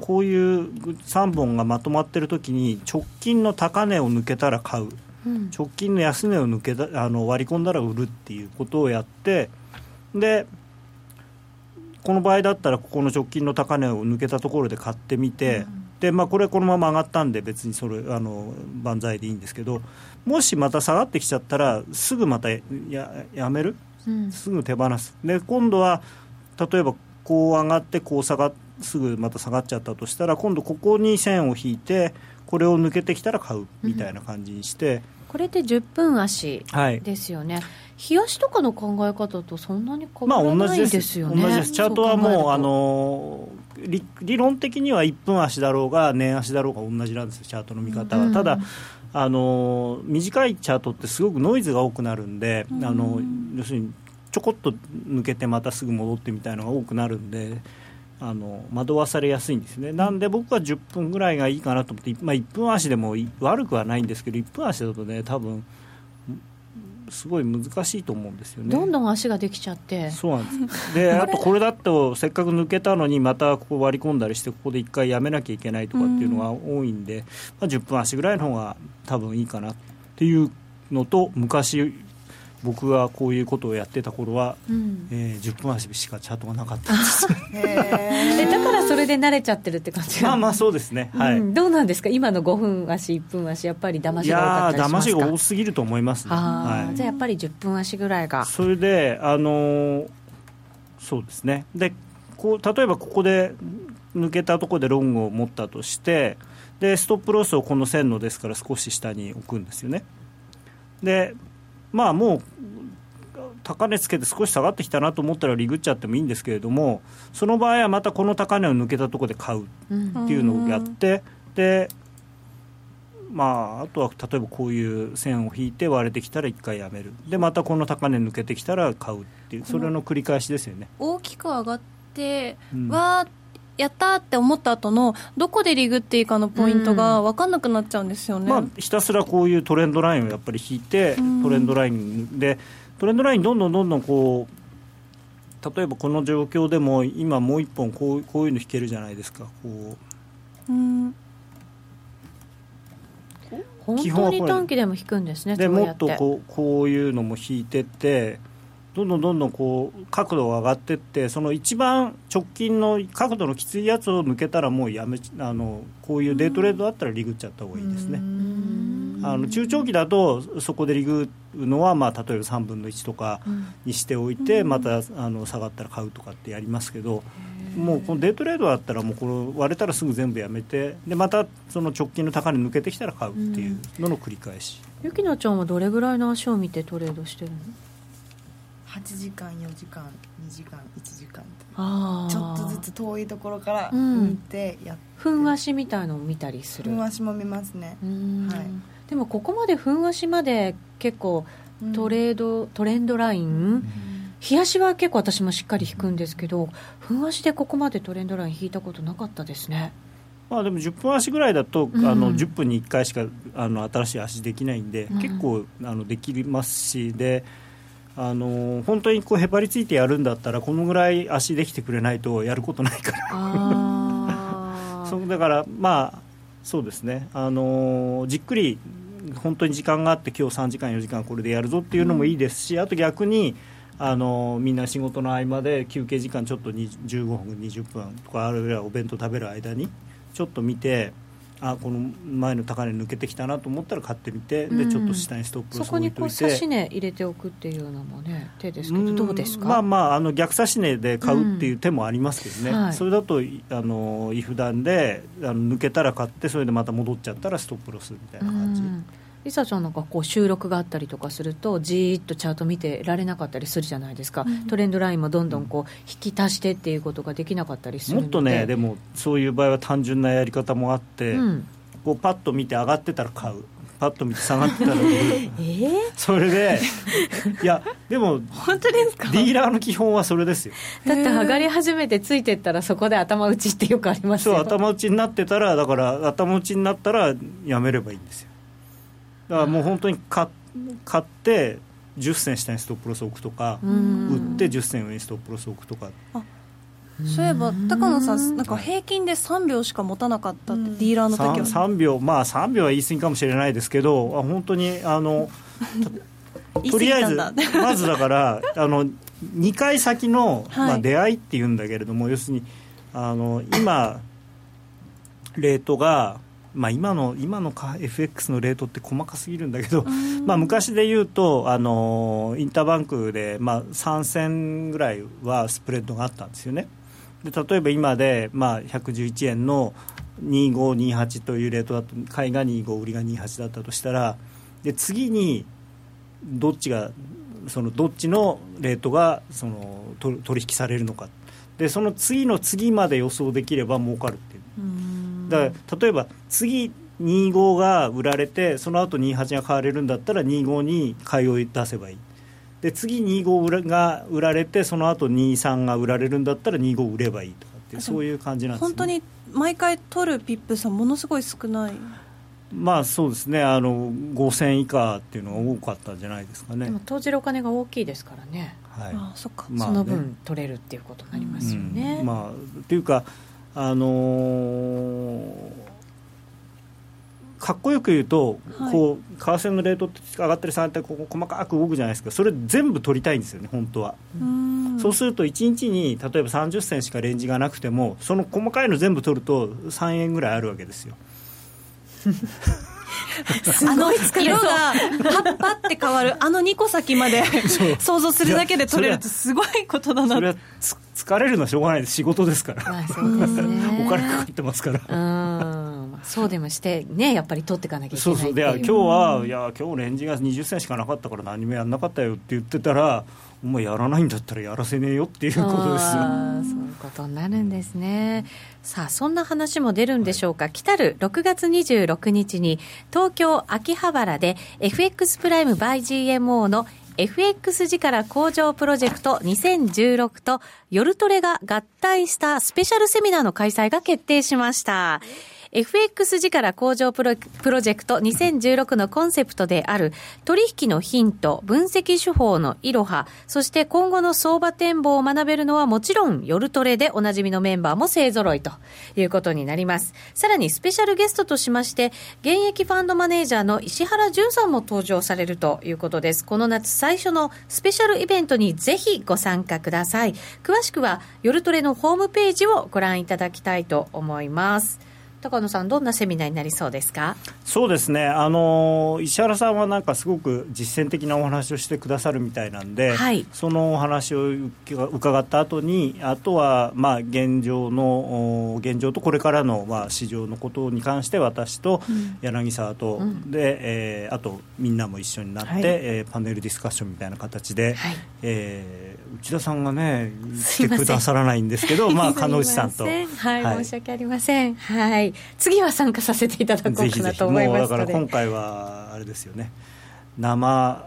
Speaker 5: こういう3本がまとまってる時に直近の高値を抜けたら買う、うん、直近の安値を抜けたあの割り込んだら売るっていうことをやってでこの場合だったらここの直近の高値を抜けたところで買ってみて、うん、でまあ、これこのまま上がったんで別にそれあの万歳でいいんですけどもしまた下がってきちゃったらすぐまたややめる、うん、すぐ手放す。で今度は例えばこう上がってこう下がすぐまた下がっちゃったとしたら今度ここに線を引いてこれを抜けてきたら買うみたいな感じにして、うん、
Speaker 1: これって10分足ですよね、はい、冷やしとかの考え方とそんなに変わらないですよね、
Speaker 5: まあ、同じです。チャートはもうあの理理論的には1分足だろうが年足だろうが同じなんですよチャートの見方は、うん、ただあの短いチャートってすごくノイズが多くなるんで、うん、あの要するにちょこっと抜けてまたすぐ戻ってみたいなのが多くなるんであの惑わされやすいんですね、なんで僕は10分ぐらいがいいかなと思って、まあ、1分足でも悪くはないんですけど、1分足だとね、多分すごい難しいと思うんですよね。
Speaker 1: どんどん足ができちゃって。
Speaker 5: そうなんです。で、あとこれだとせっかく抜けたのにまたここ割り込んだりしてここで一回やめなきゃいけないとかっていうのが多いんで、まあ10分足ぐらいの方が多分いいかなっていうのと昔僕がこういうことをやってた頃は、うん、えー、10分足しかチャートがなかったんです。
Speaker 1: えだからそれで慣れちゃってるって感じ
Speaker 5: まあまあそうですね、はい、う
Speaker 1: ん、どうなんですか？今の5分足1分足やっぱり騙しが多かったりしますか？いや
Speaker 5: 騙しが多すぎると思いますね、
Speaker 1: はい、じゃあやっぱり10分足ぐらいが。
Speaker 5: それであのー、そうですね。でこう例えばここで抜けたところでロングを持ったとしてでストップロスをこの線のですから少し下に置くんですよね。でまあもう高値つけて少し下がってきたなと思ったらリグっちゃってもいいんですけれどもその場合はまたこの高値を抜けたところで買うっていうのをやって、うん、でまあ、あとは例えばこういう線を引いて割れてきたら1回やめる。でまたこの高値抜けてきたら買うっていうそれの繰り返しですよね、
Speaker 2: 大きく上がって、うん、わーやったって思った後のどこでリグっていいかのポイントが分かんなくなっちゃうんですよね、
Speaker 5: まあ、ひたすらこういうトレンドラインをやっぱり引いて、トレンドラインでトレンドラインどんどんどんどんこう例えばこの状況でも今もう一本こうこういうの引けるじゃないですか。こう。うん。
Speaker 1: 本当に短期でも引くんですね
Speaker 5: でもっとこうこういうのも引いてってどんどんどんどんこう角度が上がっていってその一番直近の角度のきついやつを抜けたらもうやめあのこういうデートレードだったらリグっちゃった方がいいですね。あの中長期だとそこでリグのは、まあ、例えば3分の1とかにしておいて、またあの下がったら買うとかってやりますけど。もうこのデートレードだったらもうこれ割れたらすぐ全部やめてでまたその直近の高値抜けてきたら買うっていうのの繰り返し、
Speaker 1: ゆきなちゃんはどれぐらいの足を見てトレードしてるの？
Speaker 6: 8時間4時間2時間1時間ちょっとずつ遠いところから見てやって、
Speaker 1: ふん足みたいのを見たりする。
Speaker 6: ふん足も見ますね、はい、
Speaker 1: でもここまでふん足まで結構トレード、うん、トレンドライン、冷やしは結構私もしっかり引くんですけど、ふん足でここまでトレンドライン引いたことなかったですね。
Speaker 5: まあ、でも10分足ぐらいだと、うん、あの10分に1回しかあの新しい足できないんで、うん、結構あのできますしであの本当にこうへばりついてやるんだったらこのぐらい足できてくれないとやることないから。そうだからまあそうですね。あのじっくり本当に時間があって今日3時間4時間これでやるぞっていうのもいいですし、うん、あと逆にあのみんな仕事の合間で休憩時間ちょっと15分20分とかあるいはお弁当食べる間にちょっと見てあこの前の高値抜けてきたなと思ったら買ってみて、うん、でちょっと下にストップ
Speaker 1: をそこにこう差し値入れておくっていうのもね手ですけどどうですか？
Speaker 5: まあまああの逆差し値で買うっていう手もありますけどね、うん。はい、それだとあの違普段であの抜けたら買ってそれでまた戻っちゃったらストップロスみたいな感じ。うん
Speaker 1: リサちゃんなんかこう収録があったりとかするとじーっとチャート見てられなかったりするじゃないですか、うん、トレンドラインもどんどんこう引き足してっていうことができなかったりする
Speaker 5: もっとねでもそういう場合は単純なやり方もあって、うん、こうパッと見て上がってたら買う。パッと見て下がってたら売る。えー、それで いやでも
Speaker 1: 本当ですか？
Speaker 5: ディーラーの基本はそれですよ。
Speaker 1: だって上がり始めてついてったらそこで頭打ちってよくあります
Speaker 5: よ。そう頭打ちになってたらだから頭打ちになったらやめればいいんですよだからもう本当に買買って10銭下にストップロス置くとか売って10銭上にストップロス置くとか。
Speaker 2: そういえば高野さんなんか平均で3秒しか持たなかったって、ディーラーの時は。
Speaker 5: 3, 3, 秒まあ3秒は言い過ぎかもしれないですけどあ本当にあの とりあえずまずだから あの2回先の、まあ、出会いっていうんだけれども、はい、要するにあの今レートがまあ、今の今の FX のレートって細かすぎるんだけど、まあ、昔で言うとあのインターバンクで、まあ、3銭ぐらいはスプレッドがあったんですよね。で例えば今で、まあ、111円の2528というレートだと買いが25売りが28だったとしたらで次にどっちがそのどっちのレートがその取引されるのか。でその次の次まで予想できれば儲かるっていうだから例えば次25が売られてその後28が買われるんだったら25に買いを出せばいい。で次25が売られてその後23が売られるんだったら25売ればいいとかってそういう感じなんです、ね、
Speaker 2: 本当に毎回取るピップさものすごい少ない。
Speaker 5: まあそうですね。あの5000以下っていうのが多かったんじゃないですかね。で
Speaker 1: も投じるお金が大きいですからね。
Speaker 2: はい。あそっか、
Speaker 1: まあね、その分取れるっていうことになりますよね、
Speaker 5: うん、まあっていうかあのー、かっこよく言うと、はい、こう為替のレートって上がったり下がったりここ細かく動くじゃないですか。それ全部取りたいんですよね本当は。そうすると1日に例えば30銭しかレンジがなくてもその細かいの全部取ると3円ぐらいあるわけですよ
Speaker 2: あの色が葉っぱって変わるあの2個先まで想像するだけで取れるとすごいことだな。それは
Speaker 5: 疲れるのはしょうがないです。仕事ですから、
Speaker 1: まあ、そうですね。
Speaker 5: お金かかってますから。
Speaker 1: うん。そうでもしてねやっぱり取っていかなきゃいけないそうそう。
Speaker 5: で今日はいや今日レンジが20銭しかなかったから何もやんなかったよって言ってたらお前やらないんだったらやらせねえよっていうことですよ。
Speaker 1: そういうことになるんですね、さあそんな話も出るんでしょうか、はい、来たる6月26日に東京秋葉原で FX プライム by GMO の FX 力向上プロジェクト2016と夜トレが合体したスペシャルセミナーの開催が決定しました。FX 力向上プロプロジェクト2016のコンセプトである取引のヒント、分析手法のいろは、そして今後の相場展望を学べるのはもちろん夜トレでおなじみのメンバーも勢揃いということになります。さらにスペシャルゲストとしまして、現役ファンドマネージャーの石原淳さんも登場されるということです。この夏最初のスペシャルイベントにぜひご参加ください。詳しくは夜トレのホームページをご覧いただきたいと思います。高野さん、どんなセミナーになりそうですか？
Speaker 5: そうですね、あの石原さんはなんかすごく実践的なお話をしてくださるみたいなんで、はい、そのお話を伺った後に、あとはまあ現状の現状とこれからのまあ市場のことに関して、私と柳沢と、うん、で、えー、あとみんなも一緒になって、はい、えー、パネルディスカッションみたいな形で、はい、えー、内田さんがね、来てくださらないんですけど、まあ、鹿内さんと。はい、
Speaker 1: はい、申し訳ありません。はい。次は参加させていただこうかなと思います
Speaker 5: だから今回はあれですよね。生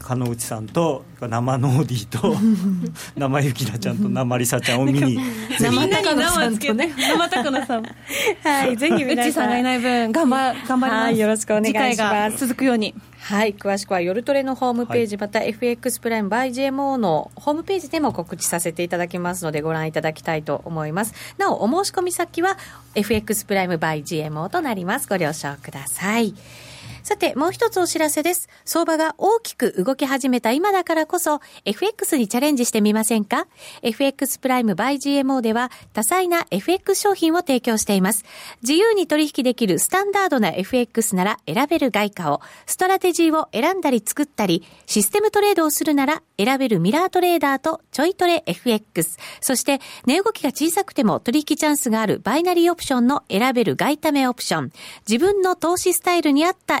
Speaker 5: 鹿野内さんと生ノーディーと 生ゆきなちゃんと生りさちゃんを見に
Speaker 2: 生高野さんとね。生高野さん
Speaker 1: はいぜひ
Speaker 2: 内さんがいない分頑張頑張ります、
Speaker 1: よろしくお願いします。
Speaker 2: 続くように
Speaker 1: はい。詳しくは夜トレのホームページ、はい、また FX プライム by GMO のホームページでも告知させていただきますのでご覧いただきたいと思います。なお、お申し込み先は FX プライム by GMO となります。ご了承ください。さて、もう一つお知らせです。相場が大きく動き始めた今だからこそ、FX にチャレンジしてみませんか ?FX プライム by GMO では、多彩な FX 商品を提供しています。自由に取引できるスタンダードな FX なら選べる外貨を、ストラテジーを選んだり作ったり、システムトレードをするなら選べるミラートレーダーとちょいトレ FX、そして値動きが小さくても取引チャンスがあるバイナリーオプションの選べる外為オプション、自分の投資スタイルに合った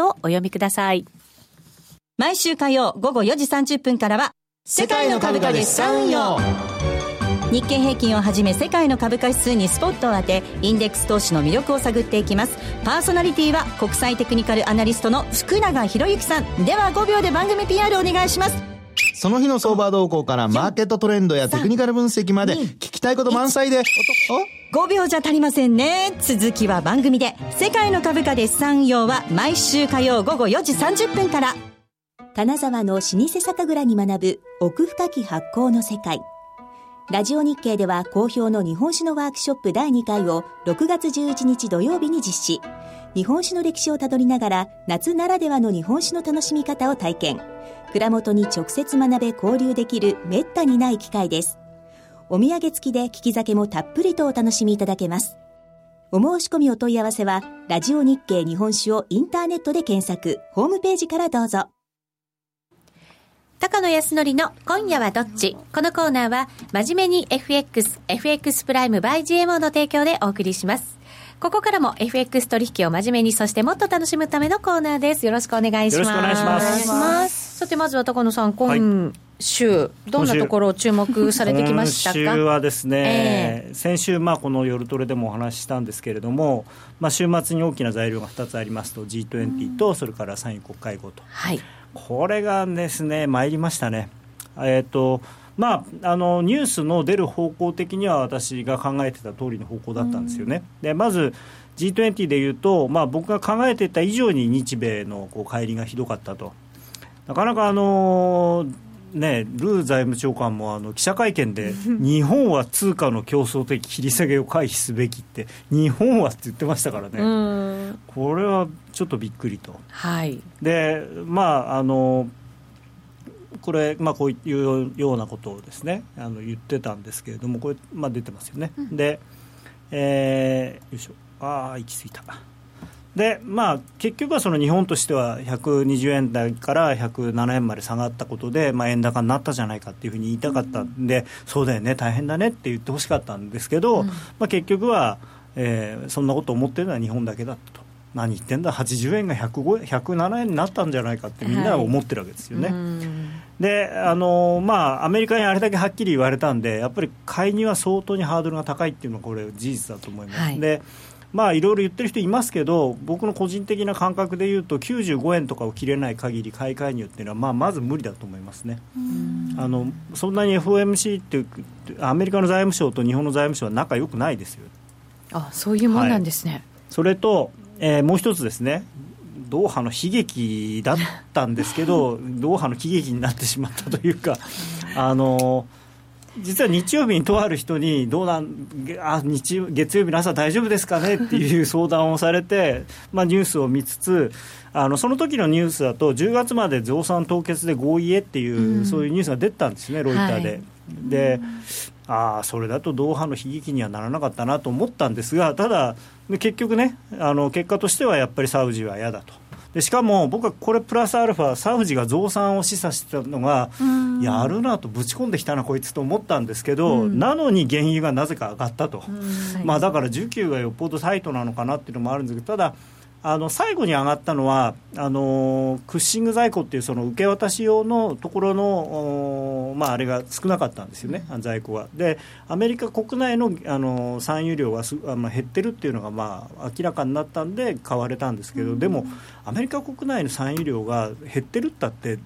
Speaker 1: をお読みください。
Speaker 7: 毎週火曜午後4時30分からは、世界の株価で資産運用。日経平均をはじめ世界の株価指数にスポットを当てインデックス投資の魅力を探っていきますパーソナリティは国際テクニカルアナリストの福永博之さんでは5秒で番組 PR お願いします
Speaker 8: その日の相場動向からマーケットトレンドやテクニカル分析まで聞きたいこと満載で、
Speaker 7: 5秒じゃ足りませんね。続きは番組で。世界の株価で資産運用は毎週火曜午後4時30分から。
Speaker 9: 金沢の老舗酒蔵に学ぶ奥深き発酵の世界。ラジオ日経では好評の日本酒のワークショップ第2回を6月11日土曜日に実施。日本酒の歴史をたどりながら夏ならではの日本酒の楽しみ方を体験。蔵元に直接学べ交流できるめったにない機会です。お土産付きで利き酒もたっぷりとお楽しみいただけます。お申し込みお問い合わせは、ラジオ日経日本酒をインターネットで検索、ホームページからどうぞ。
Speaker 1: 高野康則の今夜はどっち？このコーナーは、真面目に FX、FX プライム by GMO の提供でお送りします。ここからも FX 取引を真面目に、そしてもっと楽しむためのコーナーです。よろしくお願いします。よろしくお願いします。さて、まずは高野さん、今週、はい、どんなところを注目されてきましたか？
Speaker 5: 今週はですね、えー、先週、まあ、この夜トレでもお話ししたんですけれども、まあ、週末に大きな材料が2つありますと、G20 と、それから産油国会合と。はいこれがですね、参りましたね。えっ、ー、とまあ、あのニュースの出る方向的には私が考えてた通りの方向だったんですよね。でまず G20 でいうと、まあ、僕が考えていた以上に日米のこう乖離がひどかったと。なかなかあのーね、ルー財務長官もあの記者会見で、日本は通貨の競争的切り下げを回避すべきって、日本はって言ってましたからね、これはちょっとびっくりと。はい、で、まああのこれ、まあ、こういうようなことをですねあの言ってたんですけれども、これ、まあ、出てますよね。うん、で、えー、よいしょ、ああ、行き過ぎた。でまあ、結局はその日本としては120円台から107円まで下がったことで、まあ、円高になったじゃないかっていうふうに言いたかったんで、うん、そうだよね、大変だねって言ってほしかったんですけど、うん、まあ、結局は、えー、そんなこと思ってるのは日本だけだったと。何言ってんだ、80円が107円になったんじゃないかってみんなは思ってるわけですよね。はい、であのまあ、アメリカにあれだけはっきり言われたんで、やっぱり買いには相当にハードルが高いっていうのは、これ、事実だと思います。はい、でまあいろいろ言ってる人いますけど、僕の個人的な感覚でいうと、95円とかを切れない限り、買い介入っていうのは、まあ、まず無理だと思いますね。あのそんなに FOMC っていう、アメリカの財務省と日本の財務省は仲良くないですよ。
Speaker 1: あそういうもんなんですね。はい、
Speaker 5: それと、えー、もう一つですね、ドーハの悲劇だったんですけど、ドーハの喜劇になってしまったというか、あのー実は日曜日にとある人に、どうなんあ日月曜日の朝、大丈夫ですかね？っていう相談をされて、まあ、ニュースを見つつ、あのその時のニュースだと、10月まで増産凍結で合意へっていう、うん、そういうニュースが出たんですね、ロイターで。はい、でああ、それだとドーハの悲劇にはならなかったなと思ったんですが、ただ、結局ね、あの結果としてはやっぱりサウジは嫌だと。でしかも僕はこれプラスアルファサウジが増産を示唆してたのがやるなとぶち込んできたなこいつと思ったんですけど、なのに原油がなぜか上がったと、まあ、だから需給がよっぽどタイトなのかなっていうのもあるんですけどただあの最後に上がったのはあのクッシング在庫っていうその受け渡し用のところの、まあ、あれが少なかったんですよね、在庫が。でアメリカ国内のあの産油量がす、まあ、減ってるっていうのが、まあ、明らかになったんで買われたんですけど、でもアメリカ国内の産油量が減ってるったって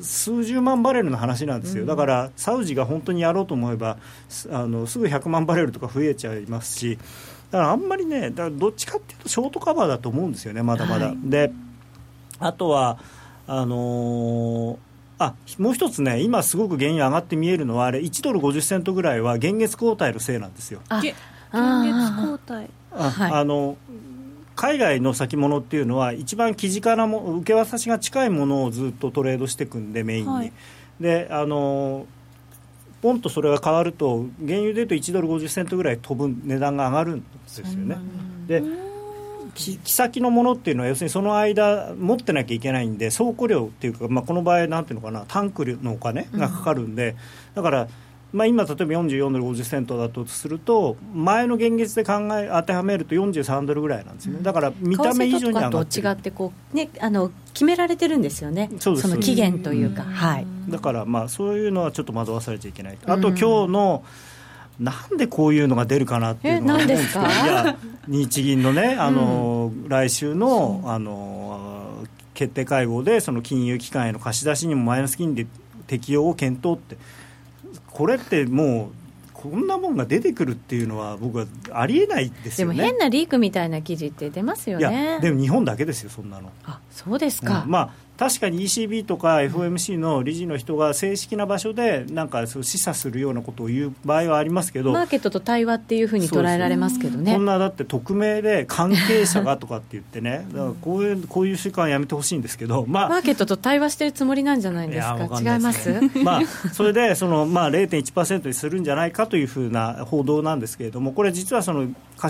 Speaker 5: 数十万バレルの話なんですよ、だからサウジが本当にやろうと思えばあのすぐ100万バレルとか増えちゃいますし。だからあんまりね、だからどっちかっていうと、ショートカバーだと思うんですよね、まだまだ。はい、であとはあのーあもう一つね、今すごく原油上がって見えるのは、あれ、1ドル50セントぐらいは現月交代のせいなんですよ。
Speaker 2: 現月交代
Speaker 5: あ、あの海外の先物っていうのは、一番生地からも受け渡しが近いものをずっとトレードしていくんで、メインに。はい、であのポンとそれが変わると原油でいうと1ドル50セントぐらい飛ぶ値段が上がるんですよね。で木先のものっていうのは要するにその間持ってなきゃいけないんで倉庫料っていうか、まあ、この場合なんていうのかなタンクのお金がかかるんで、だからまあ、今、例えば44ドル50セントだとすると、前の現月で考え当てはめると43ドルぐらいなんですよね、だから見た目以上に上がって
Speaker 1: 違ってこう、ね、あの決められてるんですよね、その期限というか、はい、
Speaker 5: だからまあそういうのはちょっと惑わされちゃいけない、あと今日の、なんでこういうのが出るかなっていうのは思うんですけど、いや、日銀のね、あの、うん、来週のあの決定会合で、その金融機関への貸し出しにもマイナス金利適用を検討って、これってもう、こんなもんが出てくるっていうのは、僕はありえないですよ
Speaker 1: ねでも変なリークみたいな記事って出ますよね。
Speaker 5: でも日本だけですよ、そんなの。
Speaker 1: あそうですか、
Speaker 5: うん、まあ確かに ECB とか FOMC の理事の人が正式な場所でなんかそう示唆するようなことを言う場合はありますけど
Speaker 1: マーケットと対話っていうふうに捉えられますけどね。
Speaker 5: こんなだって匿名で関係者がとかって言ってね。だからこういうこういう習慣はやめてほしいんですけど、
Speaker 1: まあ、マーケットと対話してるつもりなんじゃないですか？違います？
Speaker 5: まあそれでその、まあ、0.1%にするんじゃないかというふうな報道なんですけれどもこれ実はその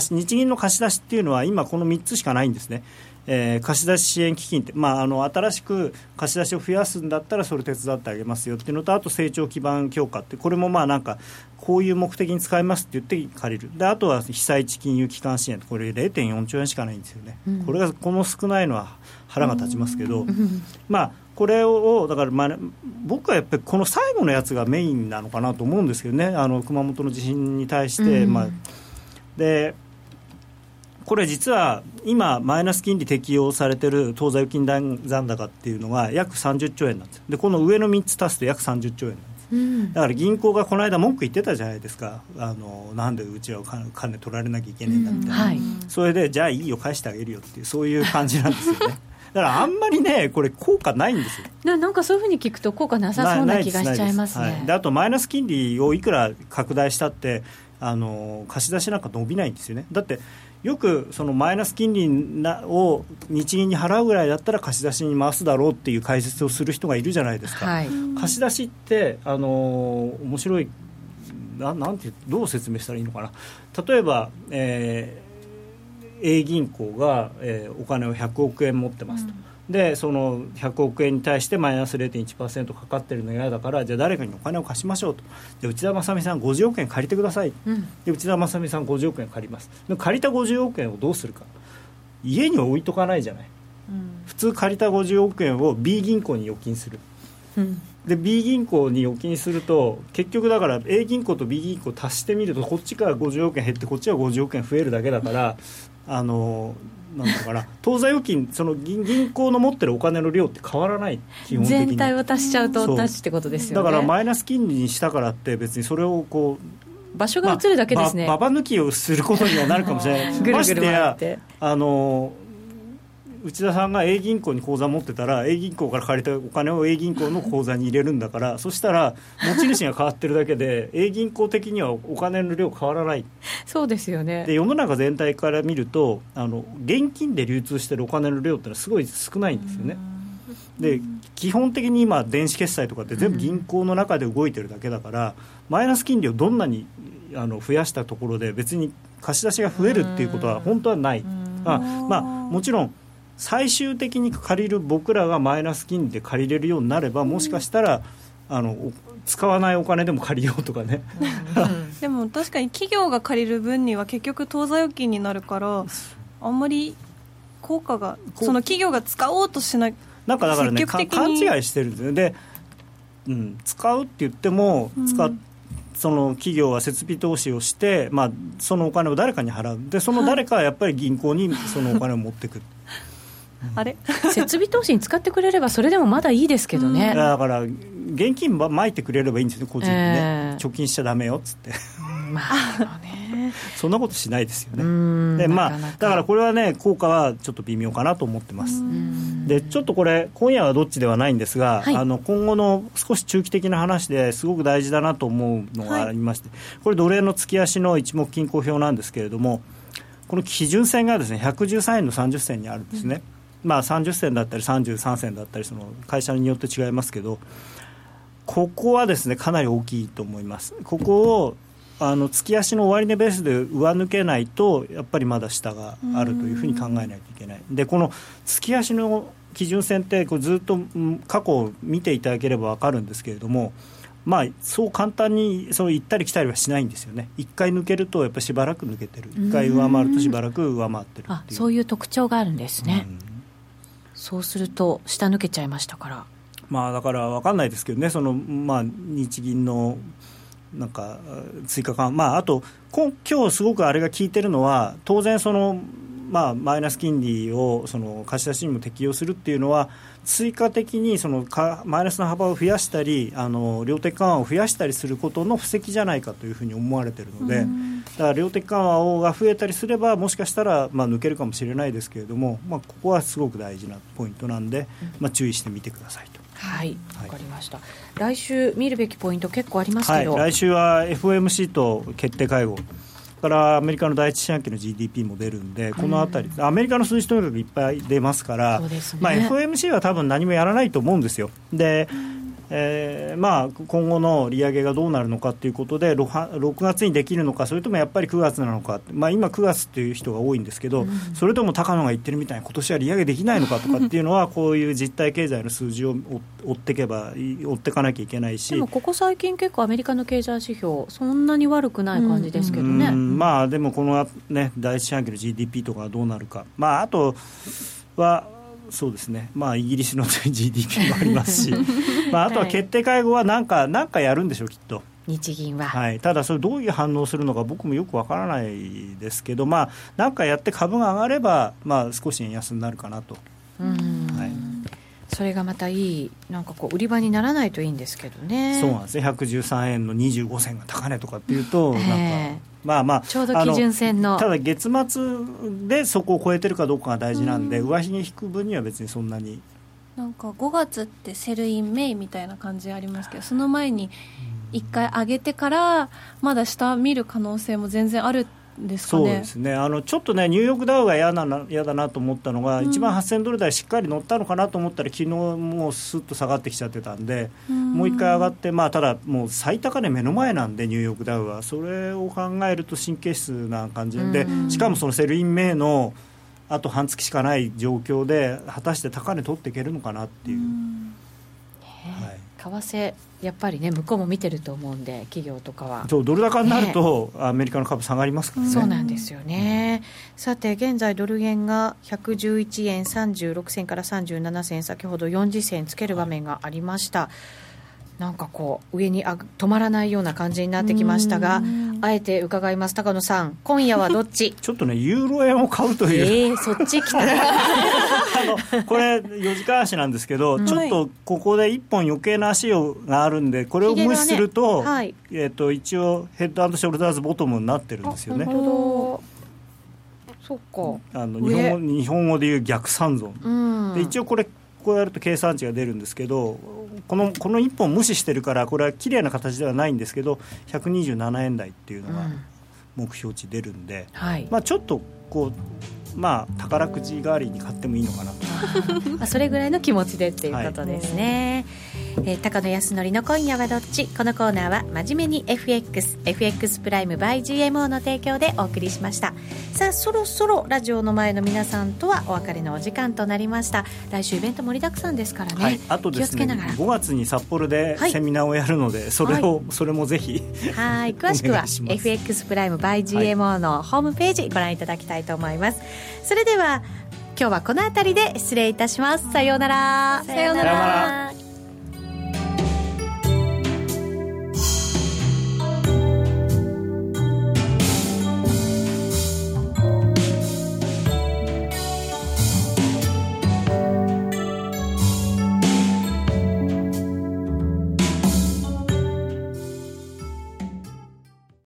Speaker 5: 日銀の貸し出しっていうのは今この3つしかないんですね。えー、貸し出し支援基金って、まあ、あの新しく貸し出しを増やすんだったらそれ手伝ってあげますよっていうのとあと成長基盤強化ってこれもまあなんかこういう目的に使いますって言って借りる。であとは被災地金融機関支援これ0.4兆円しかないんですよね、うん、これがこの少ないのは腹が立ちますけど、うん、まあこれをだから、まあ、僕はやっぱりこの最後のやつがメインなのかなと思うんですけどね。あの熊本の地震に対して、うん、まあでこれ実は今、マイナス金利適用されてる当座預金残高っていうのが約30兆円なんですでこの上の3つ足すと約30兆円なんです、うん、だから銀行がこの間文句言ってたじゃないですか。あのなんでうちは金取られなきゃいけないんだみたいな、うん。はい、それでじゃあいいよ返してあげるよっていうそういう感じなんですよね。だからあんまりね、これ、効果ないんですよ。
Speaker 1: ななんかそういうふうに聞くと、効果なさそうな気がしちゃいますね。
Speaker 5: で、はい、あと、マイナス金利をいくら拡大したって、あの貸し出しなんか伸びないんですよね。だってよくそのマイナス金利を日銀に払うぐらいだったら貸し出しに回すだろうっていう解説をする人がいるじゃないですか、はい、貸し出しってあの面白いななんてどう説明したらいいのかな。例えば、えー、A 銀行が、えー、お金を100億円持ってますと。うんでその100億円に対してマイナス0.1%かかってるの嫌だからじゃあ誰かにお金を貸しましょうと。で内田正美さん50億円借りてください、うん、で内田正美さん50億円借ります。で借りた50億円をどうするか。家に置いとかないじゃない、うん、普通借りた50億円を B 銀行に預金する、うん、で B 銀行に預金すると結局だから A 銀行と B 銀行足してみるとこっちから50億円減ってこっちは50億円増えるだけだからあのなんだから当座預金その銀銀行の持ってるお金の量って変わらない
Speaker 1: 基本的に。全体を足しちゃうと足しってことですよ
Speaker 5: ね。だからマイナス金利にしたからって別にそれをこ
Speaker 1: う場所が移るだけですね、
Speaker 5: まあ、ババ抜きをすることにはなるかもしれない。ぐるぐる回って。あの内田さんが A 銀行に口座持ってたら A 銀行から借りたお金を A 銀行の口座に入れるんだからそしたら持ち主が変わってるだけで A 銀行的にはお金の量変わらない。
Speaker 1: そうですよね。
Speaker 5: で世の中全体から見るとあの現金で流通してるお金の量ってのはすごい少ないんですよね。で基本的に今電子決済とかって全部銀行の中で動いてるだけだからマイナス金利をどんなにあの増やしたところで別に貸し出しが増えるっていうことは本当はない。あまあもちろん最終的に借りる僕らがマイナス金利で借りれるようになればもしかしたらあの使わないお金でも借りようとかね、
Speaker 2: でも確かに企業が借りる分には結局当座預金になるからあんまり効果がその企業が使おうとしない
Speaker 5: なんかだからね勘違いしてるんですよ。で、うん、使うって言っても使っ、うんその企業は設備投資をして、まあ、そのお金を誰かに払う。でその誰かはやっぱり銀行にそのお金を持ってく。る
Speaker 1: あれ？設備投資に使ってくれればそれでもまだいいですけどね、
Speaker 5: だから現金まいてくれればいいんですよ個人にね、えー、貯金しちゃだめよっつって。まあ ね。そんなことしないですよね。でまあだからこれはね効果はちょっと微妙かなと思ってます。でちょっとこれ今夜はどっちではないんですが、はい、あの今後の少し中期的な話ですごく大事だなと思うのがありまして、はい、これ奴隷の月足の一目均衡表なんですけれどもこの基準線がですね113円の30銭にあるんですね、うんまあ、30銭だったり33銭だったりその会社によって違いますけどここはですねかなり大きいと思います。ここをあの月足の終値ベースで上抜けないとやっぱりまだ下があるというふうに考えないといけない。でこの月足の基準線ってこうずっと過去を見ていただければ分かるんですけれどもまあ、そう簡単にそう行ったり来たりはしないんですよね、1回抜けると、やっぱりしばらく抜けてる、1回上回るとしばらく上回ってる
Speaker 1: あそういう特徴があるんですね、うん、そうすると、下抜けちゃいましたから。
Speaker 5: まあ、だから分かんないですけどね、そのまあ、日銀のなんか追加緩まあ、あと今日すごくあれが効いてるのは、当然その、まあ、マイナス金利をその貸し出しにも適用するっていうのは、追加的にそのかマイナスの幅を増やしたりあの量的緩和を増やしたりすることの布石じゃないかというふうに思われているので、だから量的緩和をが増えたりすればもしかしたら、まあ、抜けるかもしれないですけれども、まあ、ここはすごく大事なポイントなんで、まあ、注意してみてくださいと。
Speaker 1: はいわ、かりました。来週見るべきポイント結構ありますけど、
Speaker 5: はい、来週は FOMC と決定会合。からアメリカの第一四半期の GDP も出るんで、このあたり、アメリカの数字とにかくいっぱい出ますから、ね、まあ、FOMC は多分何もやらないと思うんですよ。で、えーまあ、今後の利上げがどうなるのかということで 6, 6月にできるのかそれともやっぱり9月なのか、まあ、今9月っていう人が多いんですけど、うん、それとも高野が言ってるみたいに今年は利上げできないのかとかっていうのはこういう実体経済の数字を追っていけば追っていかなきゃいけないし。
Speaker 1: でもここ最近結構アメリカの経済指標そんなに悪くない感じですけどね、うん、
Speaker 5: まあでもこの、ね、第一四半期の GDP とかどうなるか。まああとはそうですね、まあ、イギリスの GDP もありますし、まあ、あとは決定会合はなんか、なんかやるんでしょう、きっと。
Speaker 1: 日銀は、
Speaker 5: はい、ただ、それどういう反応するのか僕もよくわからないですけど、まあ、なんかやって株が上がれば、まあ、少し円安になるかなと。
Speaker 1: はいそれがまたいいなんかこう売り場にならないといいんですけどね。
Speaker 5: そうなんです。ね113円の25銭が高値とかっていうと、なんかまあまあ
Speaker 1: ちょうど基準線の。
Speaker 5: ただ月末でそこを超えてるかどうかが大事なんで、上髭引く分には別にそんなに。
Speaker 2: なんか5月ってセルインメイみたいな感じありますけどその前に1回上げてからまだ下見る可能性も全然あるってね。
Speaker 5: そうですね。あのちょっとね、ニューヨークダウが嫌な嫌だなと思ったのが、うん、1万8000ドル台しっかり乗ったのかなと思ったら、昨日もうすっと下がってきちゃってたんで、うん、もう一回上がって、まあ、ただ、もう最高値目の前なんで、ニューヨークダウは、それを考えると神経質な感じで、うん、しかもそのセルインメイのあと半月しかない状況で、果たして高値取っていけるのかなっていう。
Speaker 1: はい為替やっぱりね向こうも見てると思うんで企業とかは。
Speaker 5: そうドル高になると、ね、アメリカの株下がりますからね。
Speaker 1: そうなんですよね、うん、さて現在ドル円が111円36銭から37銭先ほど40銭つける場面がありました、はいなんかこう上にあ止まらないような感じになってきましたがあえて伺います。高野さん今夜はどっち？
Speaker 5: ちょっとねユーロ円を買うという。
Speaker 1: えー、そっち来た
Speaker 5: あのこれ4時間足なんですけど、ちょっとここで1本余計な足があるんでこれを無視するとねはい、えーと、一応ヘッドショルダーズボトムになってるんですよね。
Speaker 1: そっか。
Speaker 5: あの日本語日本語でいう逆三尊、で一応これこうやると計算値が出るんですけどこのこの1本無視してるからこれは綺麗な形ではないんですけど127円台っていうのが目標値出るんで、うんはい、まあ、ちょっとこうまあ宝くじ代わりに買ってもいいのかなと。
Speaker 1: あそれぐらいの気持ちでっていうことですね、はい、えー、高野康則の今夜はどっち？このコーナーは真面目に FXFX プライム by GMO の提供でお送りしました。さあそろそろラジオの前の皆さんとはお別れのお時間となりました。来週イベント盛りだくさんですからね、はい、
Speaker 5: あとですね5月に札幌でセミナーをやるので、それを、それもぜひ
Speaker 1: はい詳しくは FX プライム by GMO のホームページご覧いただきたいと思います。それでは今日はこの辺りで失礼いたします。さようなら。
Speaker 2: さようなら